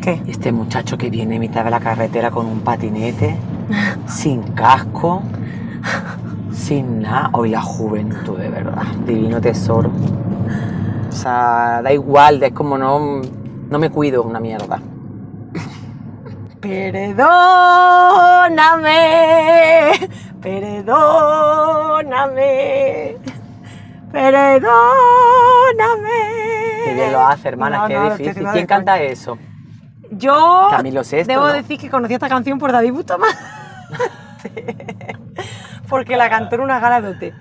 ¿Qué? Este muchacho que viene a mitad de la carretera con un patinete, sin casco, sin nada. Hoy la juventud, de verdad. Divino tesoro. O sea, da igual, es como no, no me cuido una mierda. Perdóname, perdóname, perdóname. Qué bien lo hace, hermana, No, qué no, difícil. ¿Quién canta eso? Yo Camilo Sesto, debo ¿no? decir que conocí esta canción por David Bustamante. Porque la cantó en una gala de OT.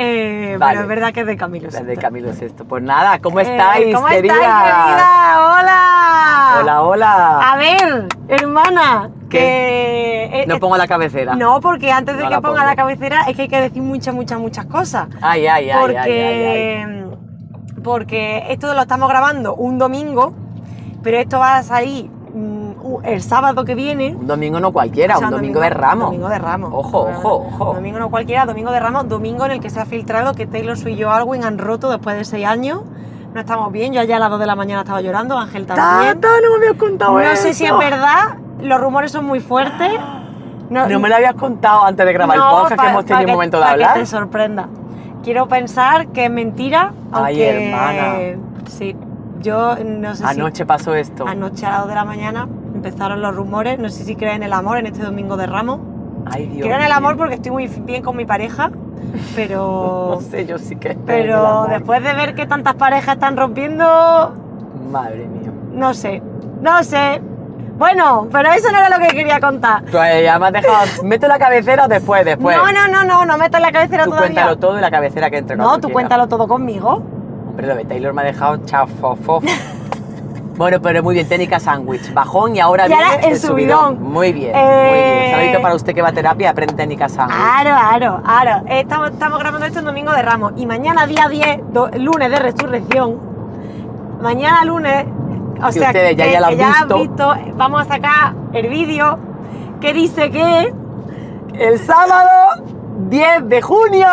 Eh, Vale. Pero es verdad que es de Camilo La de Sesto. Camilo Sesto. Pues nada, ¿cómo Eh, estáis, ¿Cómo queridas? estáis, querida? ¡Hola! Hola, hola. A ver, hermana, que... eh, No eh, pongo la cabecera. No, porque antes de No que ponga la cabecera es que hay que decir muchas, muchas, muchas cosas. Ay, ay, ay, porque, ay, ay, ay. porque esto lo estamos grabando un domingo, pero esto va a salir mm, el sábado que viene. Un domingo no cualquiera, O sea, un domingo, de Ramos. Domingo de Ramos. Ojo, ojo, ojo. Domingo no cualquiera, domingo de Ramos, domingo en el que se ha filtrado que Taylor Swift y yo Alwyn han roto después de seis años. No estamos bien, yo allá a las 2 de la mañana estaba llorando, Ángel también. Tata, no me habías contado No sé si es verdad, los rumores son muy fuertes. No me lo habías contado antes de grabar No, el podcast que hemos tenido un momento de hablar. Que te sorprenda. Quiero pensar que es mentira, Ay, aunque... hermana. Sí, yo no sé Anoche pasó esto. Anoche a las 2 de la mañana empezaron los rumores, no sé si creen en el amor en este domingo de Ramos. Ay, Dios Creo en el amor porque estoy muy bien con mi pareja, pero... No sé, yo sí que. Pero después de ver que tantas parejas están rompiendo, Madre mía. no sé, no sé. Bueno, pero eso no era lo que quería contar. Pues ya me has dejado. ¿Meto la cabecera después? Después. No, no, no, no, no metas la cabecera Tú todavía. cuéntalo todo y la cabecera que entre no, tú quiera. cuéntalo todo conmigo. Hombre, lo de Taylor me ha dejado chafofo. bueno, pero muy bien, técnica sándwich. Bajón y ahora Y ahora viene el subidón. Muy bien, muy Eh, bien. Saludito para usted que va a terapia, aprende técnica sándwich. Aro, aro, aro. Estamos, estamos grabando esto en domingo de Ramos y mañana día 10, do- lunes de resurrección. Mañana lunes, o Que sea, ustedes ya- que- ya lo han que ya visto. visto, vamos a sacar el vídeo que dice que El sábado 10 de junio.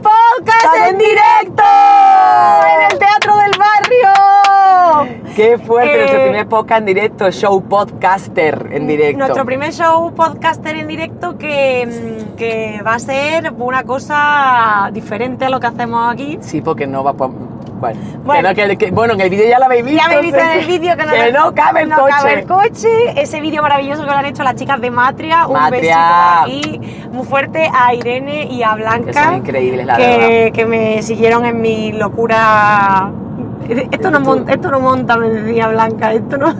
Podcast en directo en el Teatro del Barrio. Qué fuerte, Eh, nuestro primer podcast en directo, show podcaster en directo. Nuestro primer show podcaster en directo que, mm, que va a ser una cosa diferente a lo que hacemos aquí. Sí, porque no va por... Bueno, Bueno. que no, que- que- bueno, en el vídeo ya lo habéis visto. Ya habéis visto en el vídeo que no, que no cabe el no coche. cabe el coche. Ese vídeo maravilloso que lo han hecho las chicas de Matria. Un Matria. besito por aquí muy fuerte a Irene y a Blanca. Que son increíbles, la que, verdad. que me siguieron en mi locura. Esto no, mon- esto no monta, me decía Blanca. Esto no.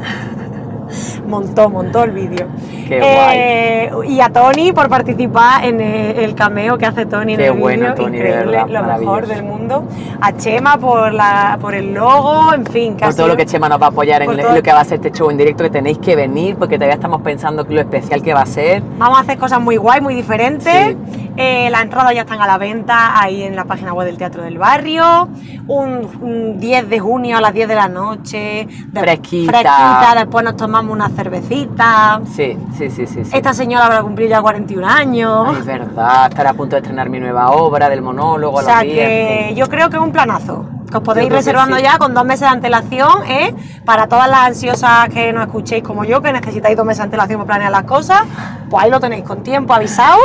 Montó, montó el vídeo. Qué Eh, Y a Tony por participar en eh, el cameo que hace Tony en Qué el bueno, vídeo. Increíble, verdad, lo mejor del mundo. A Chema por, la, por el logo, en fin. Por todo lo que Chema nos va a apoyar en todo- lo que va a ser este show en directo, que tenéis que venir, porque todavía estamos pensando lo especial que va a ser. Vamos a hacer cosas muy guay, muy diferentes. Sí. Eh, las entradas ya están a la venta ahí en la página web del Teatro del Barrio. Un, un 10 de junio a las 10 de la noche. de- Fresquita. Fresquita, después nos tomamos una cervecita. Sí, sí, sí, sí. sí. Esta señora habrá cumplido ya 41 años. Ay, es verdad, estaré a punto de estrenar mi nueva obra del monólogo o a sea los 10. que yo creo que es un planazo. Que os podéis ir reservando sí. ya con dos meses de antelación, ¿eh? Para todas las ansiosas que nos escuchéis como yo, que necesitáis dos meses de antelación para planear las cosas, pues ahí lo tenéis con tiempo avisado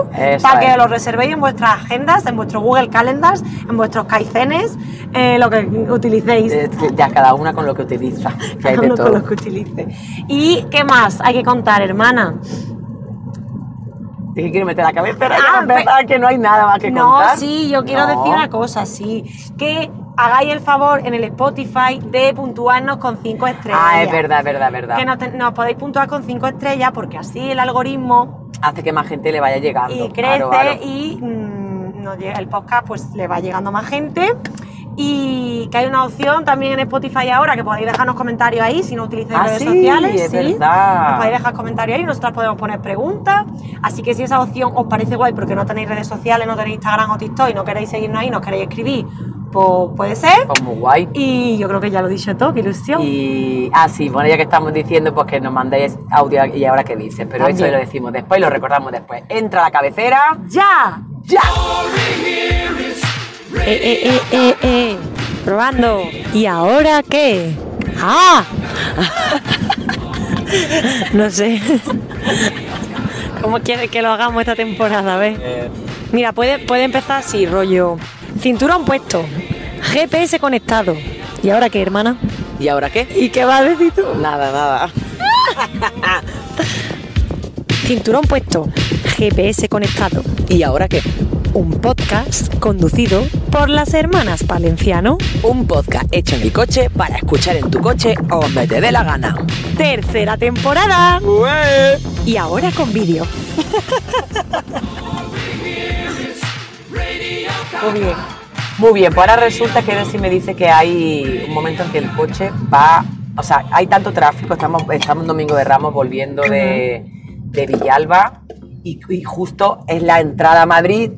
para que lo reservéis en vuestras agendas, en vuestro Google Calendars, en vuestros caicenes, eh, lo que utilicéis. Que ya cada una con lo que utiliza, que hay Cada de uno con todo. lo que utilice. ¿Y qué más hay que contar, hermana? Dije, quiero meter la cabeza, era Ah, no, verdad que no hay nada más que no, contar. sí, yo quiero No. decir una cosa, sí. Que hagáis el favor en el Spotify de puntuarnos con cinco estrellas. Ah, es verdad, es verdad, es verdad. Que nos, te- nos podéis puntuar con cinco estrellas porque así el algoritmo Hace que más gente le vaya llegando. y crece y mm, nos llega el podcast pues le va llegando más gente y que hay una opción también en Spotify ahora que podéis dejarnos comentarios ahí si no utilizáis Ah, redes sí, sociales es sí. verdad. nos podéis dejar comentarios ahí nosotras podemos poner preguntas así que si esa opción os parece guay porque no tenéis redes sociales no tenéis Instagram o TikTok y no queréis seguirnos ahí nos queréis escribir pues puede ser Pues muy guay. y yo creo que ya lo he dicho todo qué ilusión Y, ah, sí, bueno, ya que estamos diciendo, pues que nos mandéis audio y ahora qué dices, pero También. eso lo decimos después y lo recordamos después. Entra a la cabecera, ya ¡ya! Eh, eh, eh, eh, eh. Probando. ¿Y ahora qué? ¡Ah! No sé. ¿Cómo quieres que lo hagamos esta temporada? A ver. Mira, puede, puede empezar así, rollo. Cinturón puesto. GPS conectado. ¿Y ahora qué, hermana? ¿Y ahora qué? ¿Y qué vas a decir tú? Nada, nada. Cinturón puesto. GPS conectado. ¿Y ahora qué? Un podcast conducido por las hermanas Palenciano. Un podcast hecho en mi coche para escuchar en tu coche o donde te dé la gana. Tercera temporada. Y ahora con vídeo. Muy bien. Muy bien, pues ahora resulta que Nancy me dice que hay un momento en que el coche va, o sea, hay tanto tráfico, estamos, estamos un domingo de Ramos volviendo de, de Villalba y, y justo es la entrada a Madrid,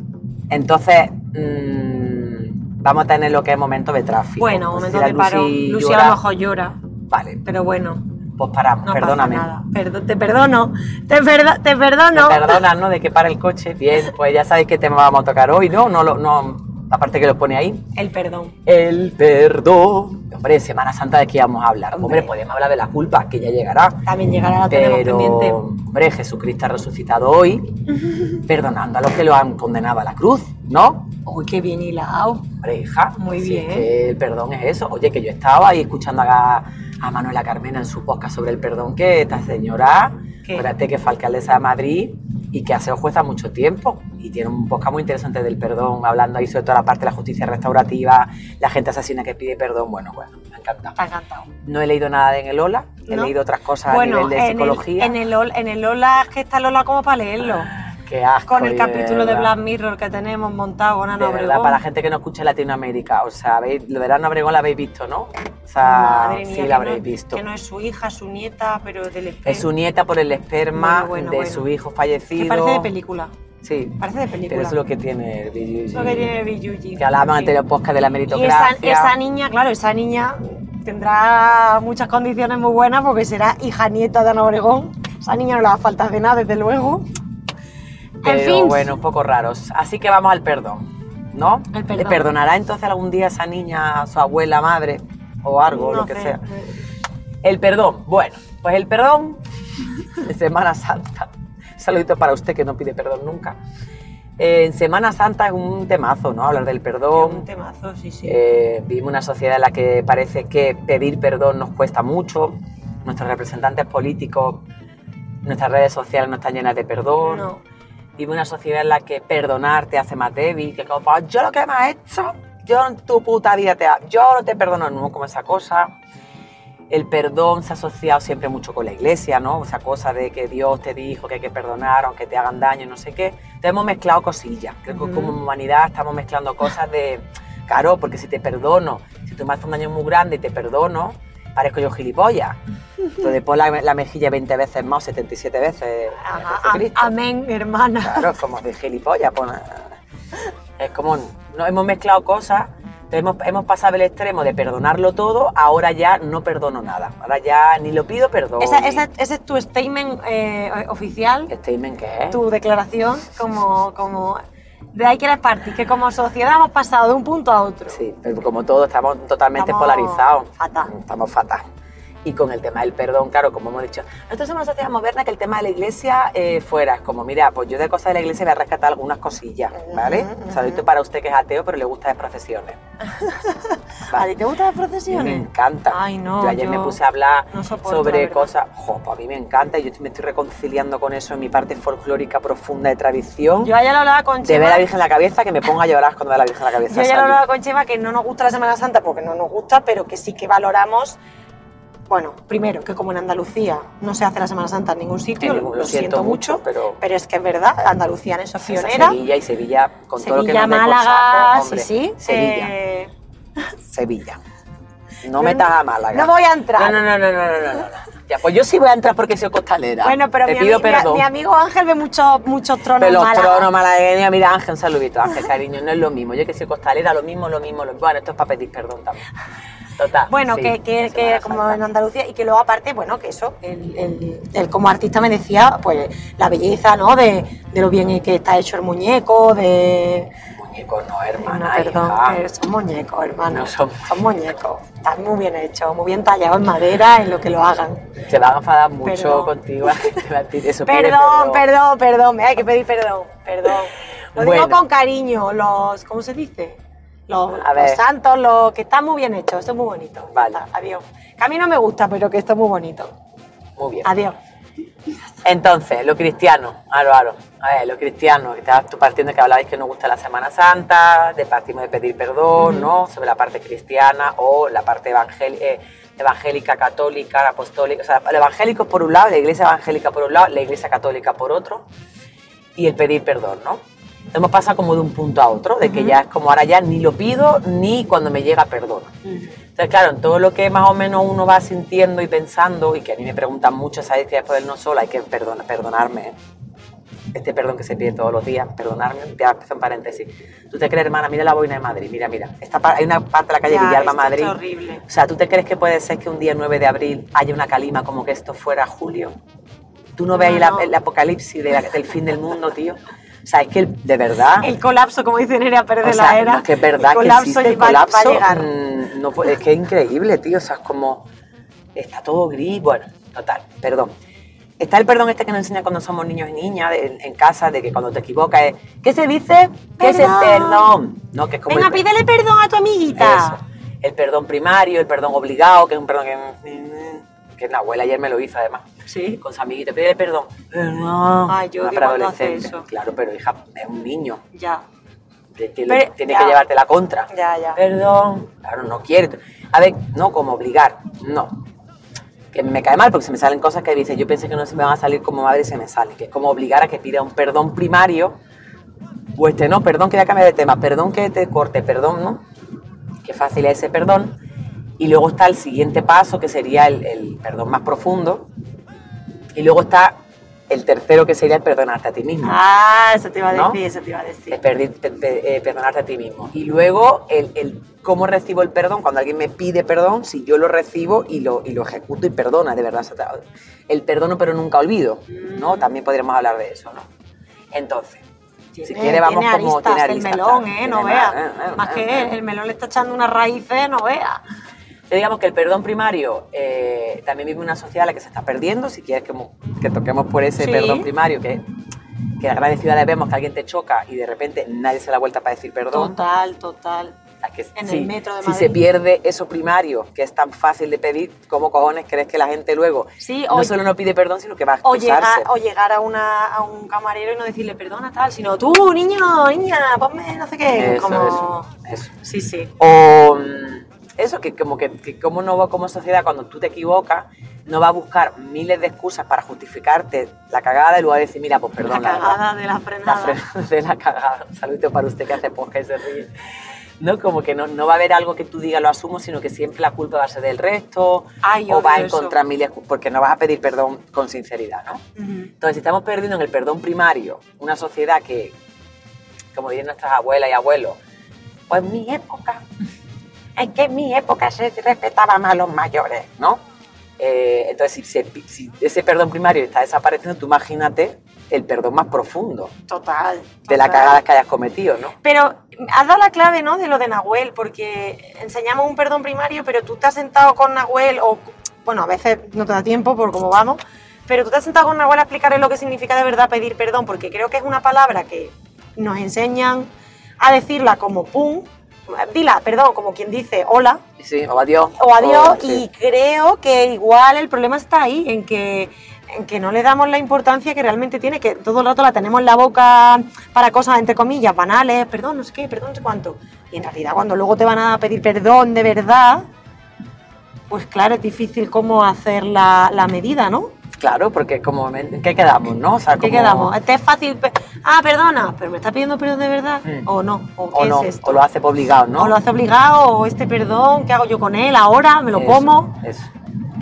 entonces mm, vamos a tener lo que es momento de tráfico. Bueno, momento de paro. Llora, a lo mejor llora. Vale, Pero bueno, pues paramos, no perdóname. pasa nada. Perdo- te perdono. Te, perdo- te perdono. Me perdonas, ¿no? De que para el coche. Bien, pues ya sabéis qué tema vamos a tocar hoy, ¿no? No, lo- no aparte que lo pone ahí. El perdón. El perdón. Hombre, Semana Santa de qué vamos a hablar. Hombre, Hombre. podemos hablar de la culpa, que ya llegará. También llegará la Pero, pendiente. hombre, Jesucristo ha resucitado hoy, perdonando a los que lo han condenado a la cruz, ¿no? Uy, qué bien hilado. Hombre, hija. Muy bien. es que el perdón es eso. Oye, que yo estaba ahí escuchando a, a Manuela Carmena en su podcast sobre el perdón, que esta señora, acuérdate que fue alcaldesa de Madrid y que ha sido jueza mucho tiempo y tiene un podcast muy interesante del perdón, hablando ahí sobre toda la parte de la justicia restaurativa, la gente asesina que pide perdón. Bueno, bueno, me encanta. Te ha encantado. No he leído nada en el Ola, he ¿No? leído otras cosas bueno, a nivel de en el, psicología. en, el, en el Lola, es que está Lola como para leerlo. Qué asco. Con el capítulo de verdad. Black Mirror que tenemos montado con Ana De verdad, Obregón. para la gente que no escucha Latinoamérica, o sea, lo de Ana Obregón la habéis visto, ¿no? O sea, Madre mía, sí que la no- habréis visto. Que no es su hija, su nieta, pero del espejo. Es su nieta por el esperma Bueno, bueno, de bueno. su hijo Que fallecido. parece de película. Sí, Parece de película. pero eso es lo que tiene el Es lo que tiene Billuji. Que hablaban Sí. antes del podcast de la Y esa, meritocracia. esa niña, claro, esa niña tendrá muchas condiciones muy buenas porque será hija nieta de Ana Obregón. Esa niña no le va a faltar de nada, desde luego. Pero fin. bueno, un poco raros. Así que vamos al perdón, ¿no? El perdón. ¿Le perdonará entonces algún día esa niña a su abuela, madre o algo, No lo que sea? El perdón. Bueno, pues el perdón de Semana Santa. Un saludito para usted que no pide perdón nunca. Eh, en Semana Santa es un temazo, ¿no? Hablar del Un perdón. temazo, sí, sí. Eh, vivimos una sociedad en la que parece que pedir perdón nos cuesta mucho. Nuestros representantes políticos, nuestras redes sociales no están llenas de perdón. no. Vivimos una sociedad en la que perdonar te hace más débil. Que como, "Pues yo lo que me has hecho, yo en tu puta vida te ha- yo no te perdono, no como esa cosa. El perdón se ha asociado siempre mucho con la iglesia, ¿no? Esa cosa de que Dios te dijo que hay que perdonar aunque te hagan daño, no sé qué. Entonces hemos mezclado cosillas. Creo que como humanidad estamos mezclando cosas de, claro, porque si te perdono, si tú me haces un daño muy grande y te perdono, parezco yo gilipollas. Entonces pon la, la mejilla 20 veces más, 77 veces. Ajá, am- amén, hermana. Claro, es como de gilipollas. pues, es como, no, hemos mezclado cosas, hemos, hemos pasado del extremo de perdonarlo todo, ahora ya no perdono nada. Ahora ya ni lo pido perdón. Esa- ni- esa- ese es tu statement eh, oficial, Statement que es. tu declaración, como, como de ahí quieres partir, que como sociedad hemos pasado de un punto a otro. Sí, pero como todo estamos totalmente Estamos polarizados. fatal. Estamos fatal. Y con el tema del perdón, claro, como hemos dicho, nosotros somos una sociedad moderna que el tema de la iglesia eh, fuera. Es como, mira, pues yo de cosas de la iglesia voy a rescatar algunas cosillas, ¿vale? Ujú, Un saludito para usted que es ateo, pero le gusta de procesiones. ¿A ti te gustan las procesiones? me encanta. Ay, no, Yo ayer yo me puse a hablar no soporto, la sobre cosas. Jo, pues a mí me encanta y yo me estoy reconciliando con eso en mi parte folclórica profunda de tradición. Yo ayer lo hablaba con de Chema. ver a la Virgen en la cabeza, que me ponga a llorar cuando ve a la Virgen en la cabeza. Yo ya lo hablaba con Chema que no nos gusta la Semana Santa porque no nos gusta, pero que sí que valoramos. Bueno, primero, que como en Andalucía no se hace la Semana Santa en ningún sitio, En lo, ningún- lo siento mucho, pero. pero es que es verdad, Andalucía en eso es pionera. Sevilla y Sevilla, con todo lo que Sevilla, nos Málaga, saco, hombre, sí, sí. Sevilla, eh, Sevilla. No metas a Málaga. no voy a entrar. No, no, no, no, no, no, no. Ya, pues yo sí voy a entrar porque soy costalera. bueno, pero Te mi, pido ami- mi- perdón. mi amigo Ángel ve muchos muchos tronos Pero los tronos malagueños, mira Ángel, un saludito, Ángel, cariño, no es lo mismo. Yo que soy costalera, lo mismo, lo mismo, lo mismo. Bueno, esto es para pedir perdón también. Total. Bueno, sí, que, que, como en Andalucía y que luego aparte, bueno, que eso, el, el- el como artista me decía, pues la belleza, ¿no? De, de lo bien que está hecho el muñeco, de... muñecos, no, hermana. No, perdón, hija. son muñecos, hermano. No son- son muñecos. Están muy bien hechos, muy bien tallados en madera en lo que lo hagan. Se van a enfadar mucho Perdón. contigo. va eso, pide Perdón, perdón, perdón, me hay que pedir perdón, perdón. Lo digo con cariño, los, ¿cómo se dice? Los, santos, los que están muy bien hechos, esto es muy bonito. Vale. Está, adiós. Que a mí no me gusta, pero que esto es muy bonito. Muy bien. Adiós. Entonces, lo cristiano, Aro, Aro. A ver, lo cristiano, que estabas tú partiendo que hablabais que no gusta la Semana Santa, de partimos de pedir perdón, ¿no? Sobre la parte cristiana o la parte evangélica. evangélica, católica, apostólica, o sea, el evangélico por un lado, la iglesia evangélica por un lado, la iglesia católica por otro, y el pedir perdón, ¿no? Hemos pasado como de un punto a otro, de que ya es como ahora ya ni lo pido ni cuando me llega perdón. Entonces, claro, en todo lo que más o menos uno va sintiendo y pensando, y que a mí me preguntan mucho, ¿sabes que después del no solo hay que perdona- perdonarme? Este perdón que se pide todos los días, perdonarme, te hacer un paréntesis. ¿Tú te crees, hermana? Mira la boina de Madrid, mira, mira. Esta hay una parte de la calle Ya, Villalba, esto es Madrid. horrible. O sea, ¿tú te crees que puede ser que un día 9 de abril haya una calima como que esto fuera julio? ¿Tú no ves ahí No, la- no. el apocalipsis de la- del fin del mundo, tío? O sea, es que el- de verdad... El colapso, como dice Nerea Pérez O de sea, la Era. no, es que es verdad el que existe el colapso. mm, no es que es increíble, tío. O sea, es como. Está todo gris. Bueno, total, perdón. Está el perdón este que nos enseña cuando somos niños y niñas en, en casa, de que cuando te equivocas es. ¿Qué se dice? ¿Qué es el Perdón. perdón? No, que es como Venga, el- pídele perdón a tu amiguita. eso. El perdón primario, el perdón obligado, que es un perdón que. Que la abuela ayer me lo hizo además. Sí. Con su amiguita, pídele perdón. Perdón. Ay, yo odio cuando hace eso. Claro, pero hija, es un niño. Ya. Te- Tiene, Pero- tiene ya. que llevarte la contra. Ya, ya. Perdón. Claro, no quiere. A ver, no como obligar. No. Que me cae mal porque se me salen cosas que dice, yo pensé que no se me van a salir como madre y se me sale. Que es como obligar a que pida un perdón primario. O este no, perdón que ya cambia de tema, perdón que te corte, perdón, ¿no? Qué fácil es ese perdón. Y luego está el siguiente paso, que sería el, el perdón más profundo. Y luego está el tercero, que sería el perdonarte a ti mismo. Ah, eso te iba a ¿No? decir, eso te iba a decir. Perdi- pe- eh, perdonarte a ti mismo. Y luego el, el cómo recibo el perdón, cuando alguien me pide perdón, si yo lo recibo y lo, y lo ejecuto y perdona, de verdad. El perdono pero nunca olvido, ¿no? También podríamos hablar de eso, ¿no? Entonces, si Tiene- quiere vamos tiene como... aristas tiene el aristas, melón, claro, ¿eh? No vea. más, eh, eh, Más eh, que eh. él, el melón le está echando unas raíces, no vea. Entonces, digamos que el perdón primario eh, también vive una sociedad a la que se está perdiendo. Si quieres que, que toquemos por ese Sí. perdón primario, que, que en las grandes ciudades vemos que alguien te choca y de repente nadie se da vuelta para decir perdón. Total, total. Que En el metro de si se pierde eso primario, que es tan fácil de pedir, ¿cómo cojones crees que la gente luego Sí, no solo no pide perdón, sino que va a O llegar, o llegar a, una, a un camarero y no decirle perdona tal, sino tú, niño, niña, ponme no sé qué. Eso, como... eso, eso. Sí, sí. O mm, eso, que como que, que como no va como sociedad, cuando tú te equivocas, no va a buscar miles de excusas para justificarte la cagada y luego va a decir, mira, pues perdón, la la cagada de la La frenada. fre- de la cagada. Un saludito para usted que hace podcast y se ríe. No, como que no, no va a haber algo que tú digas lo asumo, sino que siempre la culpa va a ser del resto Ay, o va a eso. encontrar miles, porque no vas a pedir perdón con sinceridad, ¿no? Entonces, si estamos perdiendo en el perdón primario una sociedad que, como dirían nuestras abuelas y abuelos, pues mi época, es que en mi época se respetaba más a los mayores, ¿no? Eh, entonces, si, se- si ese perdón primario está desapareciendo, tú imagínate el perdón más profundo Total. de las cagadas que hayas cometido, ¿no? Pero has dado la clave, ¿no? De lo de Nahuel, porque enseñamos un perdón primario, pero tú te has sentado con Nahuel, o bueno, a veces no te da tiempo por cómo vamos, pero tú te has sentado con Nahuel a explicarle lo que significa de verdad pedir perdón, porque creo que es una palabra que nos enseñan a decirla como pum, dila, perdón, como quien dice hola, Sí, o adiós. o adiós, O- sí. y creo que igual el problema está ahí, en que, en que no le damos la importancia que realmente tiene, que todo el rato la tenemos en la boca para cosas, entre comillas, banales, perdón, no sé qué, perdón, no sé cuánto. Y en realidad cuando luego te van a pedir perdón de verdad, pues claro, es difícil cómo hacer la, la medida, ¿no? Claro, porque como, ¿en qué quedamos, no? O sea, ¿Qué como- quedamos? Este es fácil, ah, perdona, pero me está pidiendo perdón de verdad, Mm. o no, o qué no, es esto. o lo hace obligado, ¿no? O lo hace obligado, o este perdón, ¿qué hago yo con él ahora? ¿Me lo Eso, como? Eso.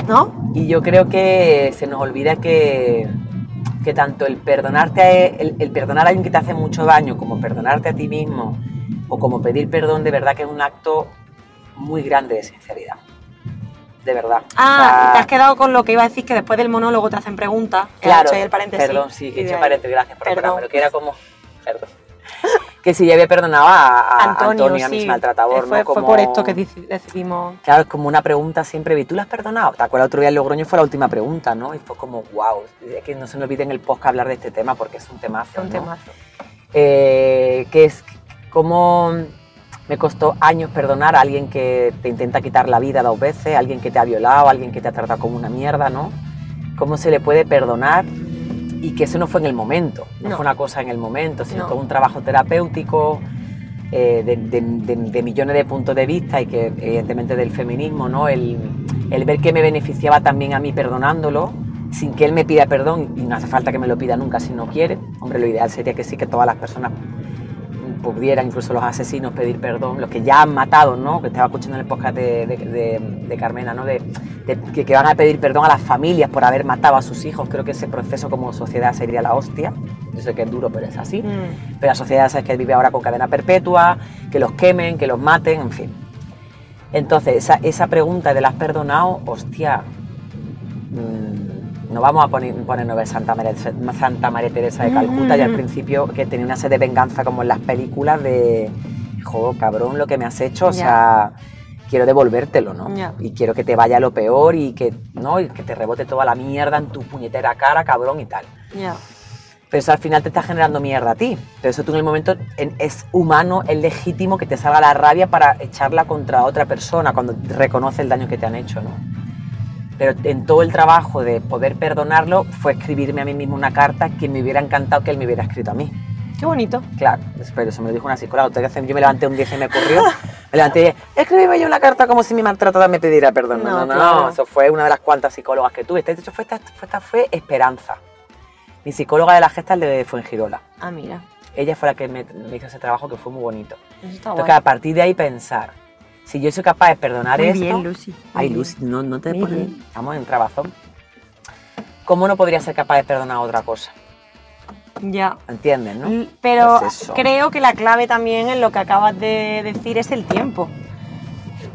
¿No? Y yo creo que se nos olvida que, que tanto el perdonarte, a- el, el perdonar a alguien que te hace mucho daño, como perdonarte a ti mismo, o como pedir perdón, de verdad que es un acto muy grande de sinceridad. De verdad. Ah, O sea, y te has quedado con lo que iba a decir, que después del monólogo te hacen preguntas. Claro, hecho el paréntesis. perdón, sí, Y he hecho paréntesis, gracias por Perdón. acordármelo, que era como, perdón. que si ya había perdonado a, a Antonio, Antonio, a sí. mi maltratador, fue, ¿no? fue Como- por esto que deci- decidimos. Claro, es como una pregunta siempre, ¿y tú la has perdonado? ¿Te acuerdas otro día en Logroño fue la última pregunta, ¿no? Y fue como, wow, es que no se nos olvide en el podcast hablar de este tema porque es un temazo, Fue un ¿no? temazo. Eh, que es cómo me costó años perdonar a alguien que te intenta quitar la vida dos veces, alguien que te ha violado, alguien que te ha tratado como una mierda, ¿no? ¿Cómo se le puede perdonar? Y que eso no fue en el momento, no, No. fue una cosa en el momento, sino No. todo un trabajo terapéutico eh, de, de- de- de millones de puntos de vista y que evidentemente del feminismo, ¿no? El, el ver que me beneficiaba también a mí perdonándolo, sin que él me pida perdón, y no hace falta que me lo pida nunca si no quiere. Hombre, lo ideal sería que sí, que todas las personas pudieran, incluso los asesinos, pedir perdón, los que ya han matado, ¿no? Que estaba escuchando en el podcast de, de, de- de Carmena, ¿no? De, que, que van a pedir perdón a las familias por haber matado a sus hijos. Creo que ese proceso como sociedad sería la hostia. Yo sé que es duro, pero es así. Mm. Pero la sociedad sabes que vive ahora con cadena perpetua, que los quemen, que los maten, en fin. Entonces, esa, esa pregunta de la has perdonado, hostia, mm, no vamos a poner, ponernos de Santa María, Santa María Teresa de Calcuta, ya al Mm. principio que tenía una sed de venganza como en las películas de, joder, cabrón, lo que me has hecho, o sea, quiero devolvértelo, ¿no? Y quiero que te vaya lo peor y que, ¿no? y que te rebote toda la mierda en tu puñetera cara, cabrón, y tal pero eso al final te está generando mierda a ti. Pero eso tú en el momento en- es humano, es legítimo que te salga la rabia para echarla contra otra persona cuando reconoce el daño que te han hecho, ¿no? Pero en todo el trabajo de poder perdonarlo fue escribirme a mí mismo una carta que me hubiera encantado que él me hubiera escrito a mí. Qué bonito. Claro, pero eso me lo dijo una psicóloga. Yo me levanté un día y se me ocurrió. Me levanté y dije, escríbeme yo una carta como si mi maltratador me pidiera perdón. No, No, no. Eso fue una de las cuantas psicólogas que tuve. De hecho, fue esta, fue, esta fue Esperanza. Mi psicóloga de la gesta de Fuengirola. Ah, mira. Ella fue la que me, me hizo ese trabajo que fue muy bonito. Eso está Entonces, guay. a partir de ahí pensar, si yo soy capaz de perdonar Muy esto... bien, Lucy. muy Ay, bien. Lucy, no, no te pones... Estamos en trabazón. ¿Cómo no podría ser capaz de perdonar otra cosa? Ya. ¿Entiendes, no? Pero Pues eso. creo que la clave también en lo que acabas de decir es el tiempo.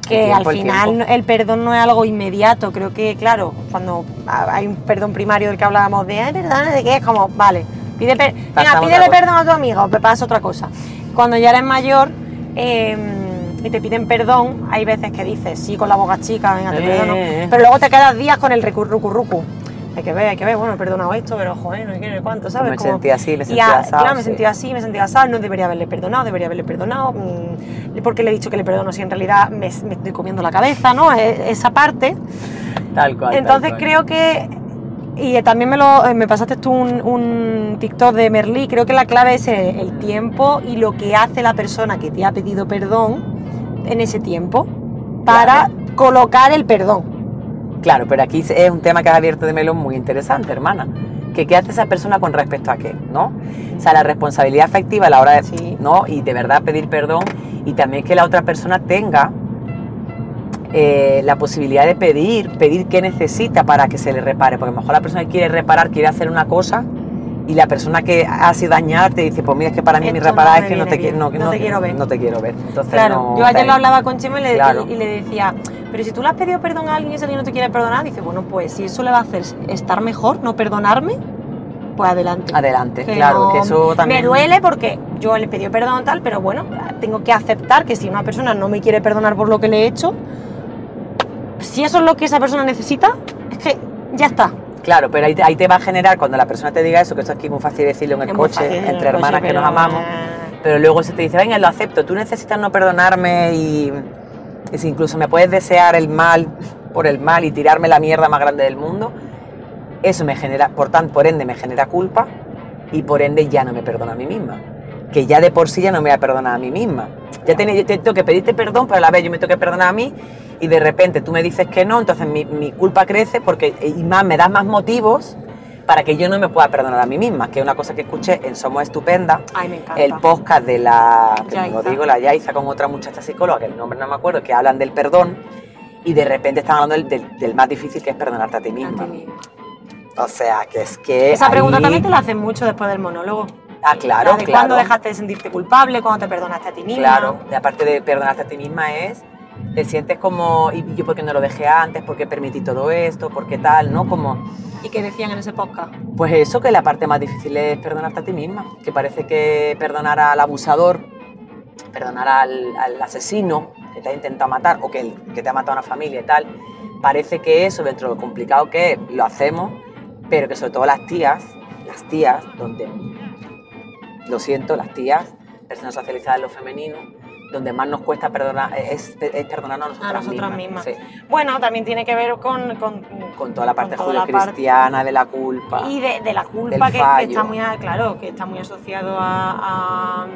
Que tiempo, al final el perdón no es algo inmediato. Creo que, claro, cuando ha- hay un perdón primario del que hablábamos de, ay, perdón, de qué es como, vale, pide per- venga, pídele perdón a tu amigo, te pasa otra cosa. Cuando ya eres mayor eh, y te piden perdón, hay veces que dices, sí, con la boca chica, venga, te Eh, perdono. eh. Pero luego te quedas días con el recurrucurrucu. Hay que ver, hay que ver, bueno, he perdonado esto, pero joder, no qué, no sé cuánto, ¿sabes? Me Como- sentí así, me y sentí a- asado, Claro, me sí. sentí así, me sentí asado, no debería haberle perdonado, debería haberle perdonado. mm, porque le he dicho que le perdono si en realidad me, me estoy comiendo la cabeza, ¿no? E- Esa parte. Tal cual. tal Entonces cual. creo que. Y también me, lo, eh, me pasaste tú un, un TikTok de Merlí. Creo que la clave es el, el tiempo y lo que hace la persona que te ha pedido perdón en ese tiempo para colocar el perdón. Claro, pero aquí es un tema que has abierto de melón muy interesante, hermana. Que qué hace esa persona con respecto a qué, ¿no? O sea, la responsabilidad afectiva a la hora de, Sí. ¿no? Y de verdad pedir perdón y también que la otra persona tenga eh, la posibilidad de pedir, pedir qué necesita para que se le repare, porque a lo mejor la persona que quiere reparar quiere hacer una cosa y la persona que ha sido dañada te dice, pues mira, es que para mí mi reparar no es que no te, no, te quiero ver. No te quiero ver. Entonces, Claro, yo ayer lo hablaba con Chema y le, Claro. y, y le decía, pero si tú le has pedido perdón a alguien y ese alguien no te quiere perdonar, dice, bueno, pues si eso le va a hacer estar mejor, no perdonarme, pues adelante. Adelante, Que claro, que eso también... Me duele porque yo le he pedido perdón tal, pero bueno, tengo que aceptar que si una persona no me quiere perdonar por lo que le he hecho, si eso es lo que esa persona necesita, es que ya está. Claro, pero ahí te, ahí te va a generar cuando la persona te diga eso, que esto aquí es muy fácil decirlo en el Es coche, fácil en el entre coche, hermanas que pero, nos amamos, pero luego se te dice, venga, lo acepto, tú necesitas no perdonarme y, y si incluso me puedes desear el mal por el mal y tirarme la mierda más grande del mundo, eso me genera, por tanto, por ende me genera culpa y por ende ya no me perdono a mí misma. Que ya de por sí ya no me voy a perdonar a mí misma. Ya tenía- yo te- tengo que pedirte perdón, pero a la vez yo me tengo que perdonar a mí y de repente tú me dices que no, entonces mi, mi culpa crece porque y más me das más motivos para que yo no me pueda perdonar a mí misma, que es una cosa que escuché en Somos Estupenda, Ay, me encanta. el podcast de la, lo digo, la Yaiza con otra muchacha psicóloga, que el nombre no me acuerdo, que hablan del perdón y de repente están hablando del, del- del más difícil que es perdonarte a ti misma. O sea, que es que... Esa pregunta también te la hacen mucho después del monólogo. Ah, claro, La de claro. cuándo dejaste de sentirte culpable, cuándo te perdonaste a ti misma. Claro, y aparte de perdonarte a ti misma es, te sientes como, ¿y yo por qué no lo dejé antes? ¿Por qué permití todo esto? ¿Por qué tal? ¿No? Como ¿Y qué decían en ese podcast? Pues eso, que la parte más difícil es perdonarte a ti misma, que parece que perdonar al abusador, perdonar al, al asesino que te ha intentado matar o que, el- que te ha matado a una familia y tal, parece que eso, dentro de lo complicado que es, lo hacemos, pero que sobre todo las tías, las tías, donde, lo siento, las tías, personas socializadas en lo femenino, donde más nos cuesta perdonar, es, es perdonarnos a nosotras, A nosotras mismas. Sí, Bueno, también tiene que ver con... Con, con toda la parte judio-cristiana de la culpa. Y de, de la culpa que, está muy, claro, que está muy asociado a, a-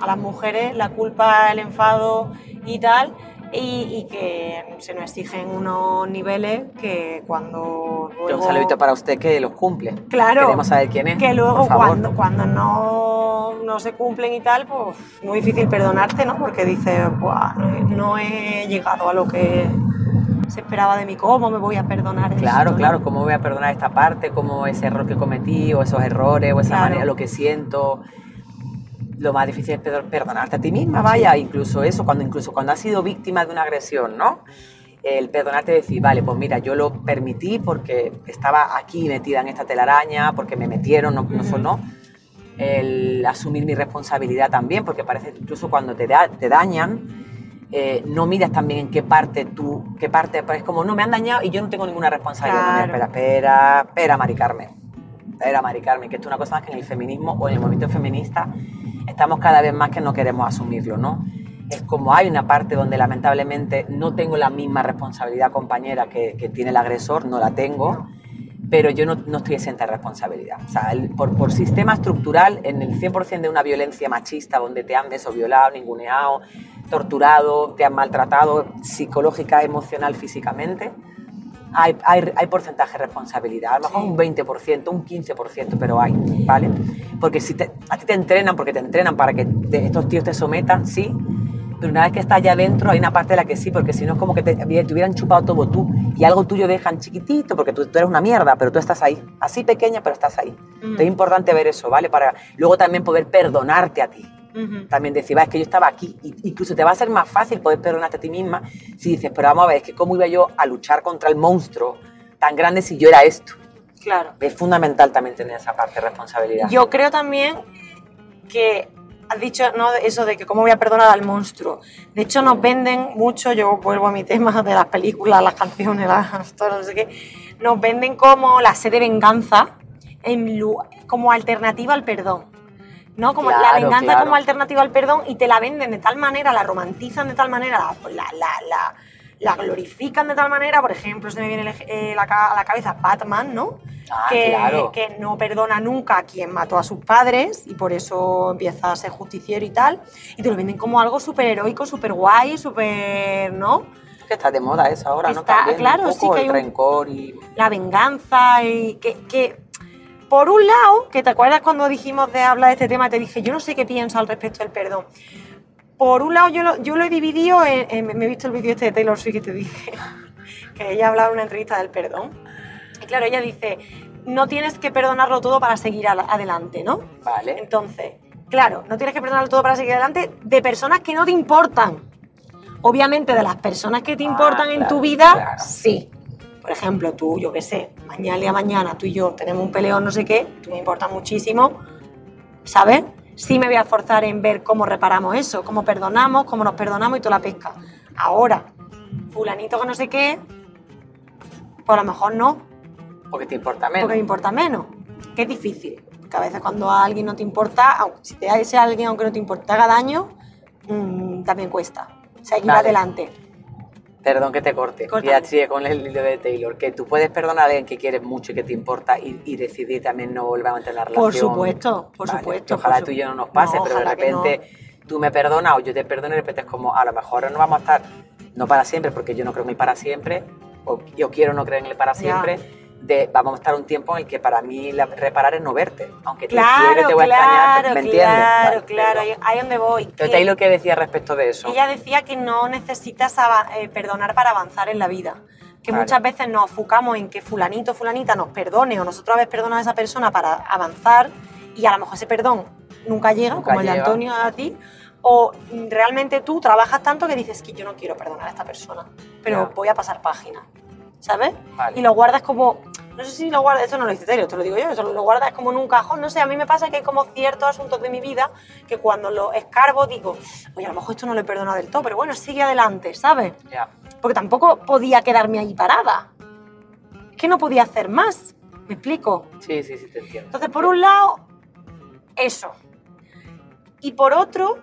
a las mujeres, la culpa, el enfado y tal, y, y que se nos exigen unos niveles que cuando luego, Un saludito para usted que los cumple. Claro, Queremos saber quién es. que luego cuando, cuando no, no se cumplen y tal, pues muy difícil perdonarte, ¿no? Porque dices, "Buah, no, he- llegado a lo que se esperaba de mí, ¿cómo me voy a perdonar esto, Claro, no? claro, cómo voy a perdonar esta parte, cómo ese error que cometí, o esos errores, o esa Claro. manera, lo que siento. Lo más difícil es per- perdonarte a ti misma, vaya, incluso eso, cuando incluso cuando has sido víctima de una agresión, ¿no? El perdonarte y decir, vale, pues mira, yo lo permití porque estaba aquí metida en esta telaraña, porque me metieron, no, no solo, el asumir mi responsabilidad también, porque parece que incluso cuando te, da- te dañan, eh, no miras también en qué parte tú, qué parte, pues es como, no, me han dañado y yo no tengo ninguna responsabilidad. No, Claro. espera, espera, espera, Mari Carmen. Espera, Mari Carmen, que esto es una cosa más que en el feminismo o en el movimiento feminista estamos cada vez más que no queremos asumirlo, ¿no? Es como hay una parte donde lamentablemente no tengo la misma responsabilidad compañera que, tiene el agresor, no la tengo, pero yo no, no estoy exenta de responsabilidad. O sea, por, por sistema estructural, en el 100% de una violencia machista donde te han beso violado, ninguneado, torturado, te han maltratado psicológica, emocional, físicamente, hay, hay, hay porcentaje de responsabilidad. A lo mejor un 20%, un 15%, pero hay, ¿vale? Porque si te- a ti te entrenan, porque te entrenan para que te- estos tíos te sometan, sí, pero una vez que estás allá adentro hay una parte de la que sí, porque si no es como que te, te hubieran chupado todo tú y algo tuyo dejan chiquitito, porque tú, tú eres una mierda, pero tú estás ahí, así pequeña, pero estás ahí. Mm. Entonces es importante ver eso, ¿vale? Para luego también poder perdonarte a ti. También decir, va, es que yo estaba aquí. Incluso te va a ser más fácil poder perdonarte a ti misma si dices, pero vamos a ver, es que cómo iba yo a luchar contra el monstruo tan grande si yo era esto. Claro. Es fundamental también tener esa parte de responsabilidad. Yo creo también que has dicho ¿no? eso de que cómo voy a perdonar al monstruo. De hecho, nos venden mucho, yo vuelvo a mi tema de las películas, las canciones, las, todo no sé qué, nos venden como la sed de venganza en como alternativa al perdón. ¿No? Como la venganza claro. como alternativa al perdón y te la venden de tal manera, la romantizan de tal manera, la, la, la- la- la glorifican de tal manera, por ejemplo, se me viene el eh, a la cabeza Batman, ¿no? Ah, que, claro. que no perdona nunca a quien mató a sus padres y por eso empieza a ser justiciero y tal. Y te lo venden como algo súper heroico, súper guay, súper, ¿no? que está de moda eso ahora, ¿no? Está- También claro, un sí poco que hay el un- rencor y... La venganza y que, que, por un lado, que te acuerdas cuando dijimos de hablar de este tema, te dije, yo no sé qué pienso al respecto del perdón. Por un lado, yo lo, yo lo he dividido, en, en- me he visto el vídeo este de Taylor Swift que te dije, que ella hablaba en una entrevista del perdón. Y claro, ella dice, no tienes que perdonarlo todo para seguir adelante, ¿no? Vale. Entonces, claro, no tienes que perdonarlo todo para seguir adelante de personas que no te importan. Obviamente, de las personas que te Ah, importan en claro, tu vida, claro. sí. Por ejemplo, tú, yo qué sé, mañana a mañana tú y yo tenemos un peleón, no sé qué, tú me importas muchísimo, ¿sabes? Sí me voy a esforzar en ver cómo reparamos eso, cómo perdonamos, cómo nos perdonamos y toda la pesca. Ahora, fulanito que no sé qué, pues a lo mejor no, Porque te importa menos. porque me importa menos. Que es difícil. Porque a veces cuando a alguien no te importa, aunque si te ese alguien aunque no te importa haga daño, mm, también cuesta. Seguir Vale. adelante. Perdón que te corte. Córtame. Ya sigue con el hilo de Taylor. Que tú puedes perdonar a alguien que quieres mucho y que te importa y, y decidir también no volver a mantener la relación. Por supuesto, por Vale, supuesto. ojalá por tú y yo no nos pase, No, pero de no. repente tú me perdonas o yo te perdono y de repente es como, a lo mejor no vamos a estar, no para siempre, porque yo no creo en el para siempre, o yo quiero no creer en el para Ya. siempre, de vamos a estar un tiempo en el que para mí la- reparar es no verte, aunque te quiero Claro, te voy a extrañar, claro, ¿me entiendes? claro, Vale, claro. Ahí ahí donde voy. Entonces, que Taylor, ¿qué decía respecto de eso? Ella decía que no necesitas eh, perdonar para avanzar en la vida. Que Vale. muchas veces nos enfocamos en que fulanito, fulanita nos perdone o nosotros haber perdonado a esa persona para avanzar y a lo mejor ese perdón nunca llega, Nunca como el de llega. Antonio a ti, o mm, realmente tú trabajas tanto que dices que yo no quiero perdonar a esta persona, pero Ya. voy a pasar página, ¿sabes? Vale. Y lo guardas como no sé si lo guardas, eso no lo dice Taylor, te lo digo yo, eso lo guardas como en un cajón, no sé, a mí me pasa que hay como ciertos asuntos de mi vida que cuando los escarbo digo, oye, a lo mejor esto no lo he perdonado del todo, pero bueno, sigue adelante, ¿sabes? Ya. Porque tampoco podía quedarme ahí parada. Es que no podía hacer más, ¿me explico? Sí, sí, sí, te entiendo. Entonces, por un lado, eso. Y por otro,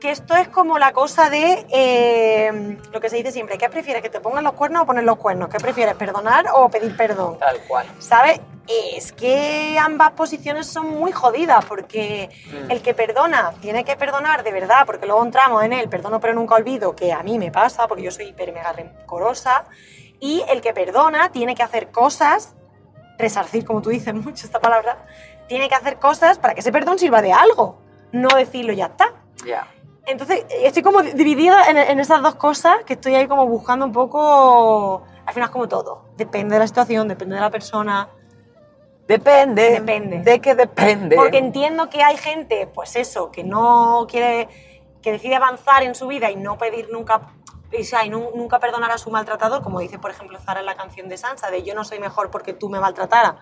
que esto es como la cosa de eh, lo que se dice siempre, ¿qué prefieres? ¿Que te pongan los cuernos o poner los cuernos? ¿Qué prefieres? ¿Perdonar o pedir perdón? Tal cual. ¿Sabes? Es que ambas posiciones son muy jodidas porque Mm. el que perdona tiene que perdonar de verdad, porque luego entramos en el perdono pero nunca olvido, que a mí me pasa porque yo soy hiper mega rencorosa, y el que perdona tiene que hacer cosas, resarcir, como tú dices mucho esta palabra, tiene que hacer cosas para que ese perdón sirva de algo, no decirlo ya está. Ya. Entonces, estoy como dividida en, en esas dos cosas, que estoy ahí como buscando un poco, al final es como todo, depende de la situación, depende de la persona. Depende. Depende. ¿De qué depende? Porque entiendo que hay gente, pues eso, que no quiere, que decide avanzar en su vida y no pedir nunca, o sea, y nu- nunca perdonar a su maltratador, como dice, por ejemplo, Zara en la canción de Sansa, de yo no soy mejor porque tú me maltratara.